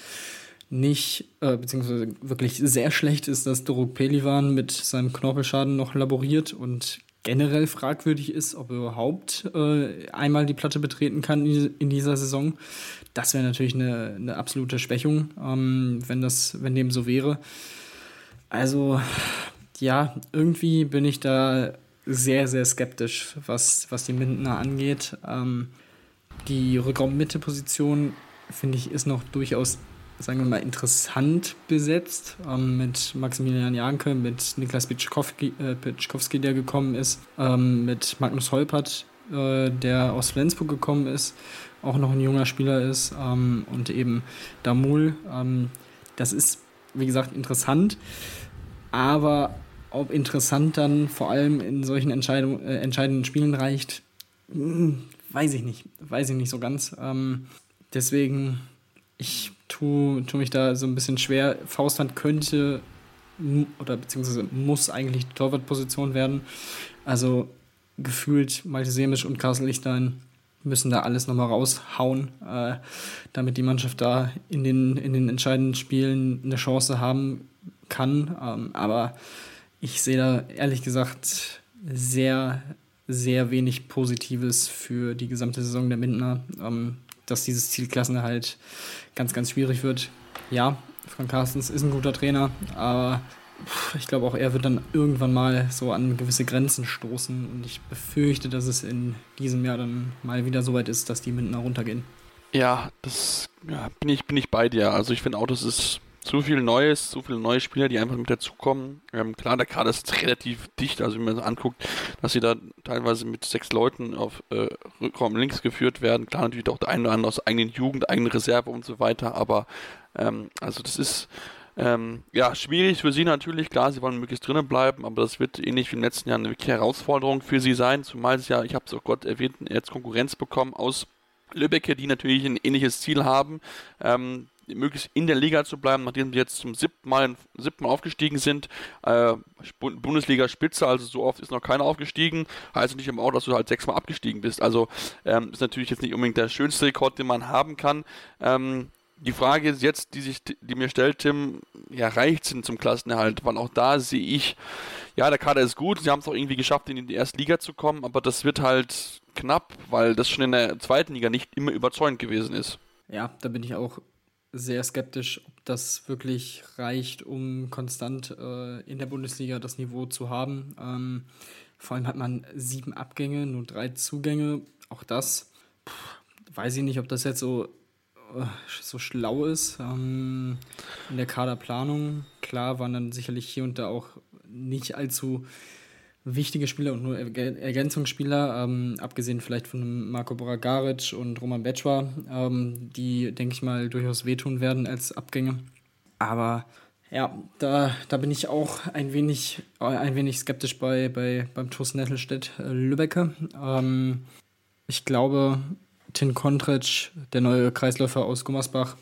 Nicht, äh, beziehungsweise wirklich sehr schlecht ist, dass Doruk Pelivan mit seinem Knorpelschaden noch laboriert und generell fragwürdig ist, ob er überhaupt äh, einmal die Platte betreten kann in dieser Saison. Das wäre natürlich eine, eine, absolute Schwächung, ähm, wenn, das, wenn dem so wäre. Also, ja, irgendwie bin ich da sehr, sehr skeptisch, was, was die Mindener angeht. Ähm, die Rückraum-Mitte-Position, finde ich, ist noch durchaus sagen wir mal, interessant besetzt ähm, mit Maximilian Janke, mit Niklas Pitschkowski, äh, der gekommen ist, ähm, mit Magnus Holpert, äh, der aus Flensburg gekommen ist, auch noch ein junger Spieler ist ähm, und eben Damul. Ähm, das ist, wie gesagt, interessant, aber ob interessant dann vor allem in solchen äh, entscheidenden Spielen reicht, hm, weiß ich nicht, weiß ich nicht so ganz. Ähm, deswegen, ich tue, tue mich da so ein bisschen schwer. Fausthand könnte oder beziehungsweise muss eigentlich die Torwartposition werden. Also gefühlt Malte Semisch und Kassel Lichstein müssen da alles nochmal raushauen, äh, damit die Mannschaft da in den, in den entscheidenden Spielen eine Chance haben kann. Ähm, aber ich sehe da ehrlich gesagt sehr, sehr wenig Positives für die gesamte Saison der Mindner. Ähm, dass dieses Ziel Klassenerhalt ganz, ganz schwierig wird. Ja, Frank Carstens ist ein guter Trainer, aber ich glaube auch er wird dann irgendwann mal so an gewisse Grenzen stoßen und ich befürchte, dass es in diesem Jahr dann mal wieder so weit ist, dass die Minden runtergehen. Ja, das ja, bin, ich, bin ich bei dir. Also ich finde das ist zu viel Neues, zu viele neue Spieler, die einfach mit dazukommen. Ähm, klar, der Kader ist relativ dicht, also wenn man so anguckt, dass sie da teilweise mit sechs Leuten auf äh, Rückraum links geführt werden. Klar, natürlich auch der eine oder andere aus eigenen Jugend, eigene Reserve und so weiter, aber ähm, also das ist ähm, ja schwierig für sie natürlich. Klar, sie wollen möglichst drinnen bleiben, aber das wird ähnlich wie im letzten Jahr eine wirkliche Herausforderung für sie sein, zumal sie ja, ich habe es auch Gott erwähnt, jetzt Konkurrenz bekommen aus Lübbecke, die natürlich ein ähnliches Ziel haben. Ähm, möglichst in der Liga zu bleiben, nachdem sie jetzt zum siebten Mal, siebten Mal aufgestiegen sind. Äh, Bundesliga-Spitze, also so oft ist noch keiner aufgestiegen. Heißt nicht immer auch, dass du halt sechsmal abgestiegen bist. Also ähm, ist natürlich jetzt nicht unbedingt der schönste Rekord, den man haben kann. Ähm, die Frage ist jetzt, die sich, die mir stellt, Tim, ja, reicht es zum Klassenerhalt? Weil auch da sehe ich, ja, der Kader ist gut, sie haben es auch irgendwie geschafft, in die erste Liga zu kommen, aber das wird halt knapp, weil das schon in der zweiten Liga nicht immer überzeugend gewesen ist. Ja, da bin ich auch sehr skeptisch, ob das wirklich reicht, um konstant äh, in der Bundesliga das Niveau zu haben. Ähm, vor allem hat man sieben Abgänge, nur drei Zugänge. Auch das pff, weiß ich nicht, ob das jetzt so, äh, so schlau ist. Ähm, in der Kaderplanung, klar, waren dann sicherlich hier und da auch nicht allzu wichtige Spieler und nur Ergänzungsspieler, ähm, abgesehen vielleicht von Marco Boragaric und Roman Becwa, ähm, die, denke ich mal, durchaus wehtun werden als Abgänge. Aber ja, da, da bin ich auch ein wenig, ein wenig skeptisch bei, bei, beim TuS Nettelstedt äh. Ähm, ich glaube, Tin Kontric, der neue Kreisläufer aus Gummersbach,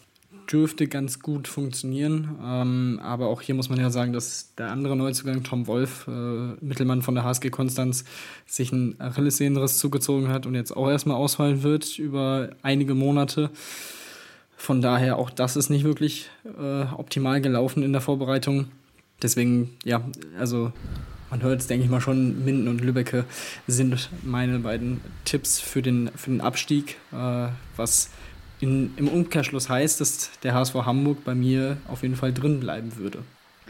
dürfte ganz gut funktionieren. Ähm, aber auch hier muss man ja sagen, dass der andere Neuzugang, Tom Wolf, äh, Mittelmann von der HSG Konstanz, sich einen Achillessehnenriss zugezogen hat und jetzt auch erstmal ausfallen wird über einige Monate. Von daher auch das ist nicht wirklich äh, optimal gelaufen in der Vorbereitung. Deswegen, ja, also man hört es, denke ich mal schon, Minden und Lübbecke sind meine beiden Tipps für den, für den Abstieg, äh, was in, im Umkehrschluss heißt, dass der HSV Hamburg bei mir auf jeden Fall drin bleiben würde.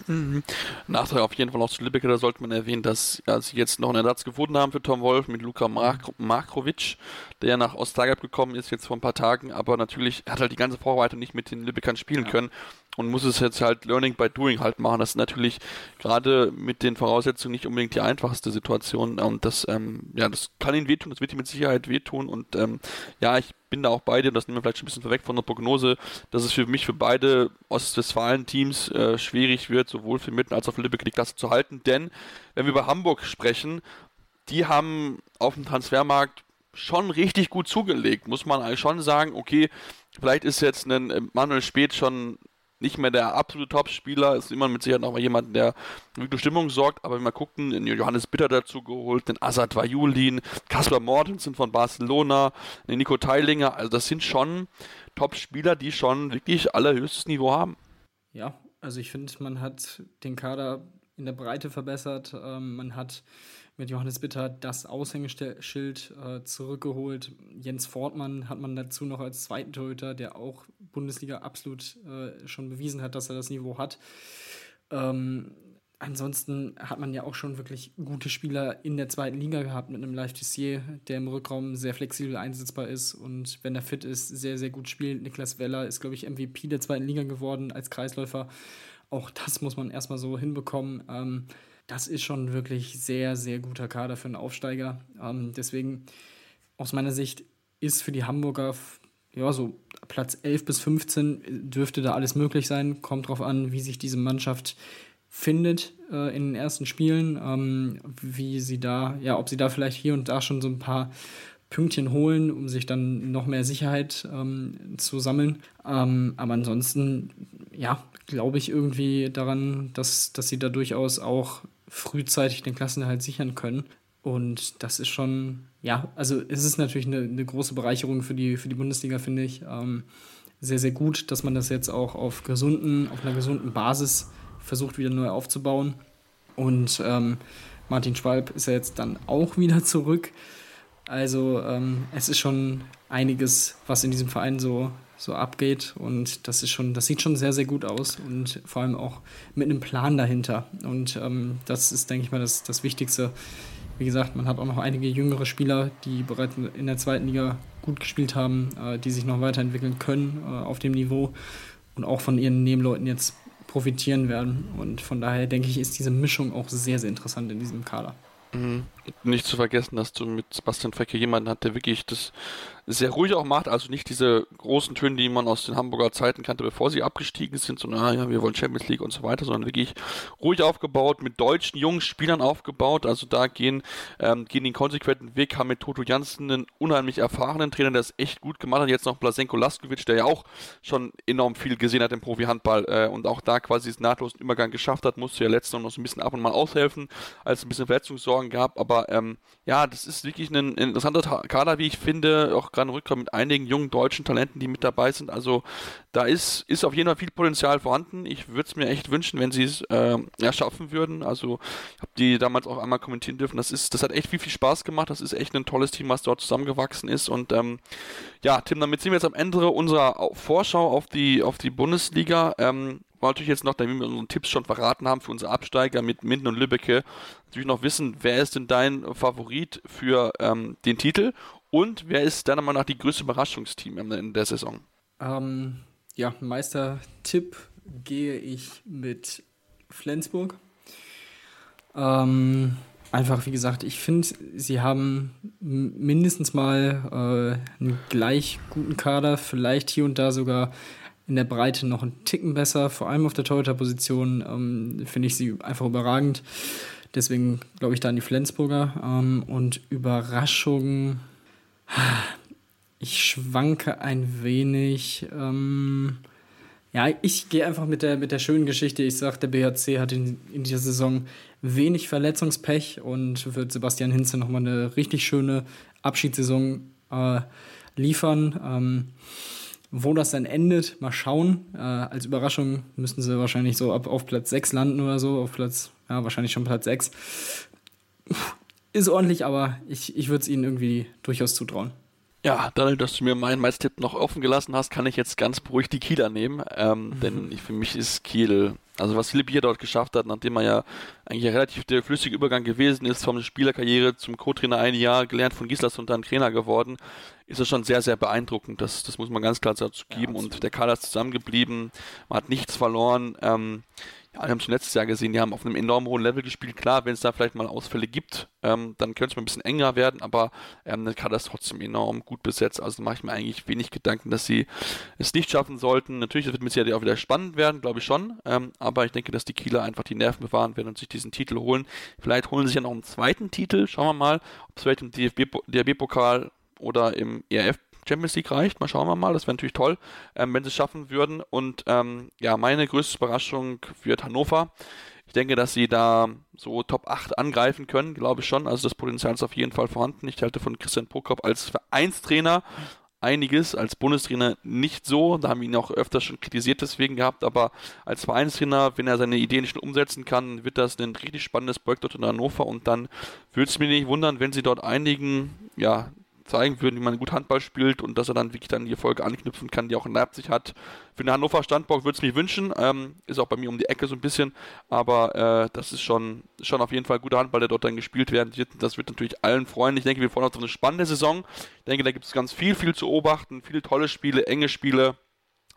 Mhm. Nachteil auf jeden Fall noch zu Lübeck, da sollte man erwähnen, dass ja, sie jetzt noch einen Ersatz gefunden haben für Tom Wolf mit Luka Mark Markovic, der nach Ostzagreb gekommen ist, jetzt vor ein paar Tagen, aber natürlich hat halt die ganze Vorbereitung nicht mit den Lübeckern spielen ja. können und muss es jetzt halt Learning by Doing halt machen. Das ist natürlich gerade mit den Voraussetzungen nicht unbedingt die einfachste Situation. Und das, ähm, ja, das kann ihn wehtun, das wird ihm mit Sicherheit wehtun. Und ähm, ja, ich bin da auch bei dir, das nehmen wir vielleicht schon ein bisschen vorweg von der Prognose, dass es für mich für beide Ostwestfalen-Teams äh, schwierig wird, sowohl für Mitten als auch für Lübeck die Klasse zu halten, denn wenn wir über Hamburg sprechen, die haben auf dem Transfermarkt schon richtig gut zugelegt, muss man eigentlich schon sagen, okay, vielleicht ist jetzt ein äh, Manuel Speth schon nicht mehr der absolute Top-Spieler, ist immer mit Sicherheit noch mal jemand, der wirklich Stimmung sorgt, aber wenn wir gucken, den Johannes Bitter dazu geholt, den Azad Vajulin, Kaspar Mortensen von Barcelona, den Nico Teilinger, also das sind schon Top-Spieler, die schon wirklich allerhöchstes Niveau haben. Ja, also ich finde, man hat den Kader in der Breite verbessert, ähm, man hat mit Johannes Bitter das Aushängeschild äh, zurückgeholt. Jens Fortmann hat man dazu noch als zweiten Torhüter, der auch Bundesliga absolut äh, schon bewiesen hat, dass er das Niveau hat. Ähm, ansonsten hat man ja auch schon wirklich gute Spieler in der zweiten Liga gehabt mit einem Live Tissier, der im Rückraum sehr flexibel einsetzbar ist und wenn er fit ist, sehr, sehr gut spielt. Niklas Weller ist, glaube ich, MVP der zweiten Liga geworden als Kreisläufer. Auch das muss man erstmal so hinbekommen. Ähm, das ist schon wirklich sehr, sehr guter Kader für einen Aufsteiger. Ähm, deswegen aus meiner Sicht ist für die Hamburger ja so Platz 11 bis 15 dürfte da alles möglich sein. Kommt drauf an, wie sich diese Mannschaft findet äh, in den ersten Spielen, ähm, wie sie da, ja, ob sie da vielleicht hier und da schon so ein paar Pünktchen holen, um sich dann noch mehr Sicherheit ähm, zu sammeln. Ähm, aber ansonsten, ja, glaube ich irgendwie daran, dass, dass sie da durchaus auch frühzeitig den Klassenerhalt sichern können. Und das ist schon, ja, also es ist natürlich eine, eine große Bereicherung für die, für die Bundesliga, finde ich. Ähm, sehr, sehr gut, dass man das jetzt auch auf gesunden, auf einer gesunden Basis versucht, wieder neu aufzubauen. Und ähm, Martin Schwalb ist ja jetzt dann auch wieder zurück. Also ähm, es ist schon einiges, was in diesem Verein so so abgeht. Und das ist schon, das sieht schon sehr, sehr gut aus und vor allem auch mit einem Plan dahinter. Und ähm, das ist, denke ich mal, das, das Wichtigste. Wie gesagt, man hat auch noch einige jüngere Spieler, die bereits in der zweiten Liga gut gespielt haben, äh, die sich noch weiterentwickeln können äh, auf dem Niveau und auch von ihren Nebenleuten jetzt profitieren werden. Und von daher denke ich, ist diese Mischung auch sehr, sehr interessant in diesem Kader. Mhm. Nicht zu vergessen, dass du mit Sebastian Fecke jemanden hat, der wirklich das sehr ruhig auch macht, also nicht diese großen Töne, die man aus den Hamburger Zeiten kannte, bevor sie abgestiegen sind, so, na ja, wir wollen Champions League und so weiter, sondern wirklich ruhig aufgebaut, mit deutschen jungen Spielern aufgebaut, also da gehen, ähm, gehen den konsequenten Weg, haben mit Toto Janssen einen unheimlich erfahrenen Trainer, der es echt gut gemacht hat, jetzt noch Blasenko Laskovic, der ja auch schon enorm viel gesehen hat im Profi-Handball äh, und auch da quasi diesen nahtlosen Übergang geschafft hat, musste ja letztens noch so ein bisschen ab und mal aushelfen, als ein bisschen Verletzungssorgen gab, aber ähm, ja, das ist wirklich ein interessanter Kader, wie ich finde, auch gerade Rückkommen mit einigen jungen deutschen Talenten, die mit dabei sind. Also da ist, ist auf jeden Fall viel Potenzial vorhanden. Ich würde es mir echt wünschen, wenn sie es äh, ja, schaffen würden. Also ich habe die damals auch einmal kommentieren dürfen. Das ist, das hat echt viel, viel Spaß gemacht. Das ist echt ein tolles Team, was dort zusammengewachsen ist. Und ähm, ja, Tim, damit sind wir jetzt am Ende unserer Vorschau auf die, auf die Bundesliga. Ähm, wollen natürlich jetzt noch, da wir unsere Tipps schon verraten haben für unsere Absteiger mit Minden und Lübbecke, natürlich noch wissen, wer ist denn dein Favorit für ähm, den Titel und wer ist deiner Meinung nach die größte Überraschungsteam in der Saison? Ähm, ja, Meistertipp gehe ich mit Flensburg. Ähm, einfach, wie gesagt, ich finde, sie haben mindestens mal äh, einen gleich guten Kader, vielleicht hier und da sogar in der Breite noch einen Ticken besser, vor allem auf der Torhüter-Position ähm, finde ich sie einfach überragend. Deswegen glaube ich da an die Flensburger. Ähm, und Überraschungen ich schwanke ein wenig. Ähm, ja, ich gehe einfach mit der, mit der schönen Geschichte. Ich sage, der BHC hat in, in dieser Saison wenig Verletzungspech und wird Sebastian Hinze nochmal eine richtig schöne Abschiedssaison äh, liefern. Ähm, wo das dann endet, mal schauen. Äh, als Überraschung müssten sie wahrscheinlich so ab auf Platz 6 landen oder so, auf Platz, ja, wahrscheinlich schon Platz 6. Ist ordentlich, aber ich, ich würde es ihnen irgendwie durchaus zutrauen. Ja, dadurch, dass du mir meinen Meistertipp noch offen gelassen hast, kann ich jetzt ganz beruhigt die Kieler nehmen. Ähm, mhm. Denn ich, für mich ist Kiel, also was Philipp hier dort geschafft hat, nachdem er ja eigentlich ein relativ der flüssige Übergang gewesen ist, vom Spielerkarriere zum Co-Trainer ein Jahr, gelernt von Gislas und dann Trainer geworden, ist das schon sehr, sehr beeindruckend. Das, das muss man ganz klar dazu geben. Ja, und der Kader ist zusammengeblieben, man hat nichts verloren. Ähm, ja, wir haben schon letztes Jahr gesehen, die haben auf einem enorm hohen Level gespielt. Klar, wenn es da vielleicht mal Ausfälle gibt, ähm, dann könnte es mal ein bisschen enger werden, aber ähm, der Kader ist trotzdem enorm gut besetzt. Also mache ich mir eigentlich wenig Gedanken, dass sie es nicht schaffen sollten. Natürlich, das wird mit Sicherheit auch wieder spannend werden, glaube ich schon. Ähm, aber ich denke, dass die Kieler einfach die Nerven bewahren werden und sich diesen Titel holen. Vielleicht holen sie sich ja noch einen zweiten Titel. Schauen wir mal, ob es vielleicht im DFB-Pokal oder im ERF Champions League reicht. Mal schauen wir mal. Das wäre natürlich toll, ähm, wenn sie es schaffen würden. Und ähm, ja, meine größte Überraschung wird Hannover. Ich denke, dass sie da so Top 8 angreifen können, glaube ich schon. Also das Potenzial ist auf jeden Fall vorhanden. Ich halte von Christian Prokop als Vereinstrainer einiges, als Bundestrainer nicht so. Da haben wir ihn auch öfter schon kritisiert deswegen gehabt, aber als Vereinstrainer, wenn er seine Ideen nicht umsetzen kann, wird das ein richtig spannendes Projekt dort in Hannover und dann würde es mich nicht wundern, wenn sie dort einigen, ja, zeigen würden, wie man gut Handball spielt und dass er dann wirklich dann die Erfolge anknüpfen kann, die auch in Leipzig hat. Für den Hannover Standbock würde es mich wünschen. Ähm, ist auch bei mir um die Ecke so ein bisschen, aber äh, das ist schon, schon auf jeden Fall guter Handball, der dort dann gespielt werden wird. Das wird natürlich allen freuen. Ich denke, wir freuen uns auf eine spannende Saison. Ich denke, da gibt es ganz viel, viel zu beobachten, viele tolle Spiele, enge Spiele.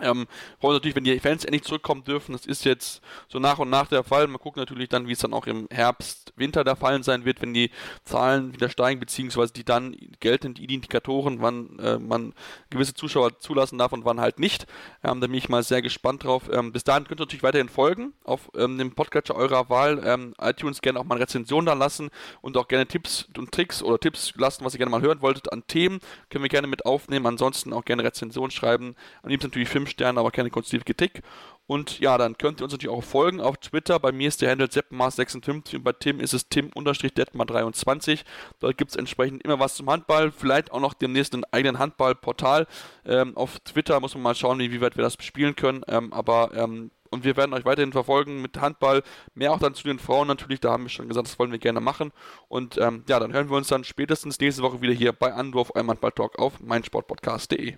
Ähm, freuen natürlich, wenn die Fans endlich zurückkommen dürfen. Das ist jetzt so nach und nach der Fall. Man guckt natürlich dann, wie es dann auch im Herbst, Winter der Fall sein wird, wenn die Zahlen wieder steigen, beziehungsweise die dann geltenden Indikatoren, wann äh, man gewisse Zuschauer zulassen darf und wann halt nicht. Ähm, da bin ich mal sehr gespannt drauf. Ähm, bis dahin könnt ihr natürlich weiterhin folgen auf ähm, dem Podcatcher eurer Wahl. Ähm, iTunes gerne auch mal eine Rezension da lassen und auch gerne Tipps und Tricks oder Tipps lassen, was ihr gerne mal hören wolltet an Themen. Können wir gerne mit aufnehmen. Ansonsten auch gerne Rezension schreiben. Am liebsten natürlich Film Sterne, aber keine konstruktive Kritik. Und ja, dann könnt ihr uns natürlich auch folgen auf Twitter. Bei mir ist der Handle Seppenmaß56 und bei Tim ist es Tim-Detmar23. Dort gibt es entsprechend immer was zum Handball. Vielleicht auch noch demnächst einen eigenen Handballportal. Ähm, auf Twitter muss man mal schauen, wie weit wir das bespielen können. Ähm, aber ähm, und wir werden euch weiterhin verfolgen mit Handball. Mehr auch dann zu den Frauen natürlich. Da haben wir schon gesagt, das wollen wir gerne machen. Und ähm, ja, dann hören wir uns dann spätestens nächste Woche wieder hier bei Anwurf einmal Handball Talk auf meinsportpodcast.de.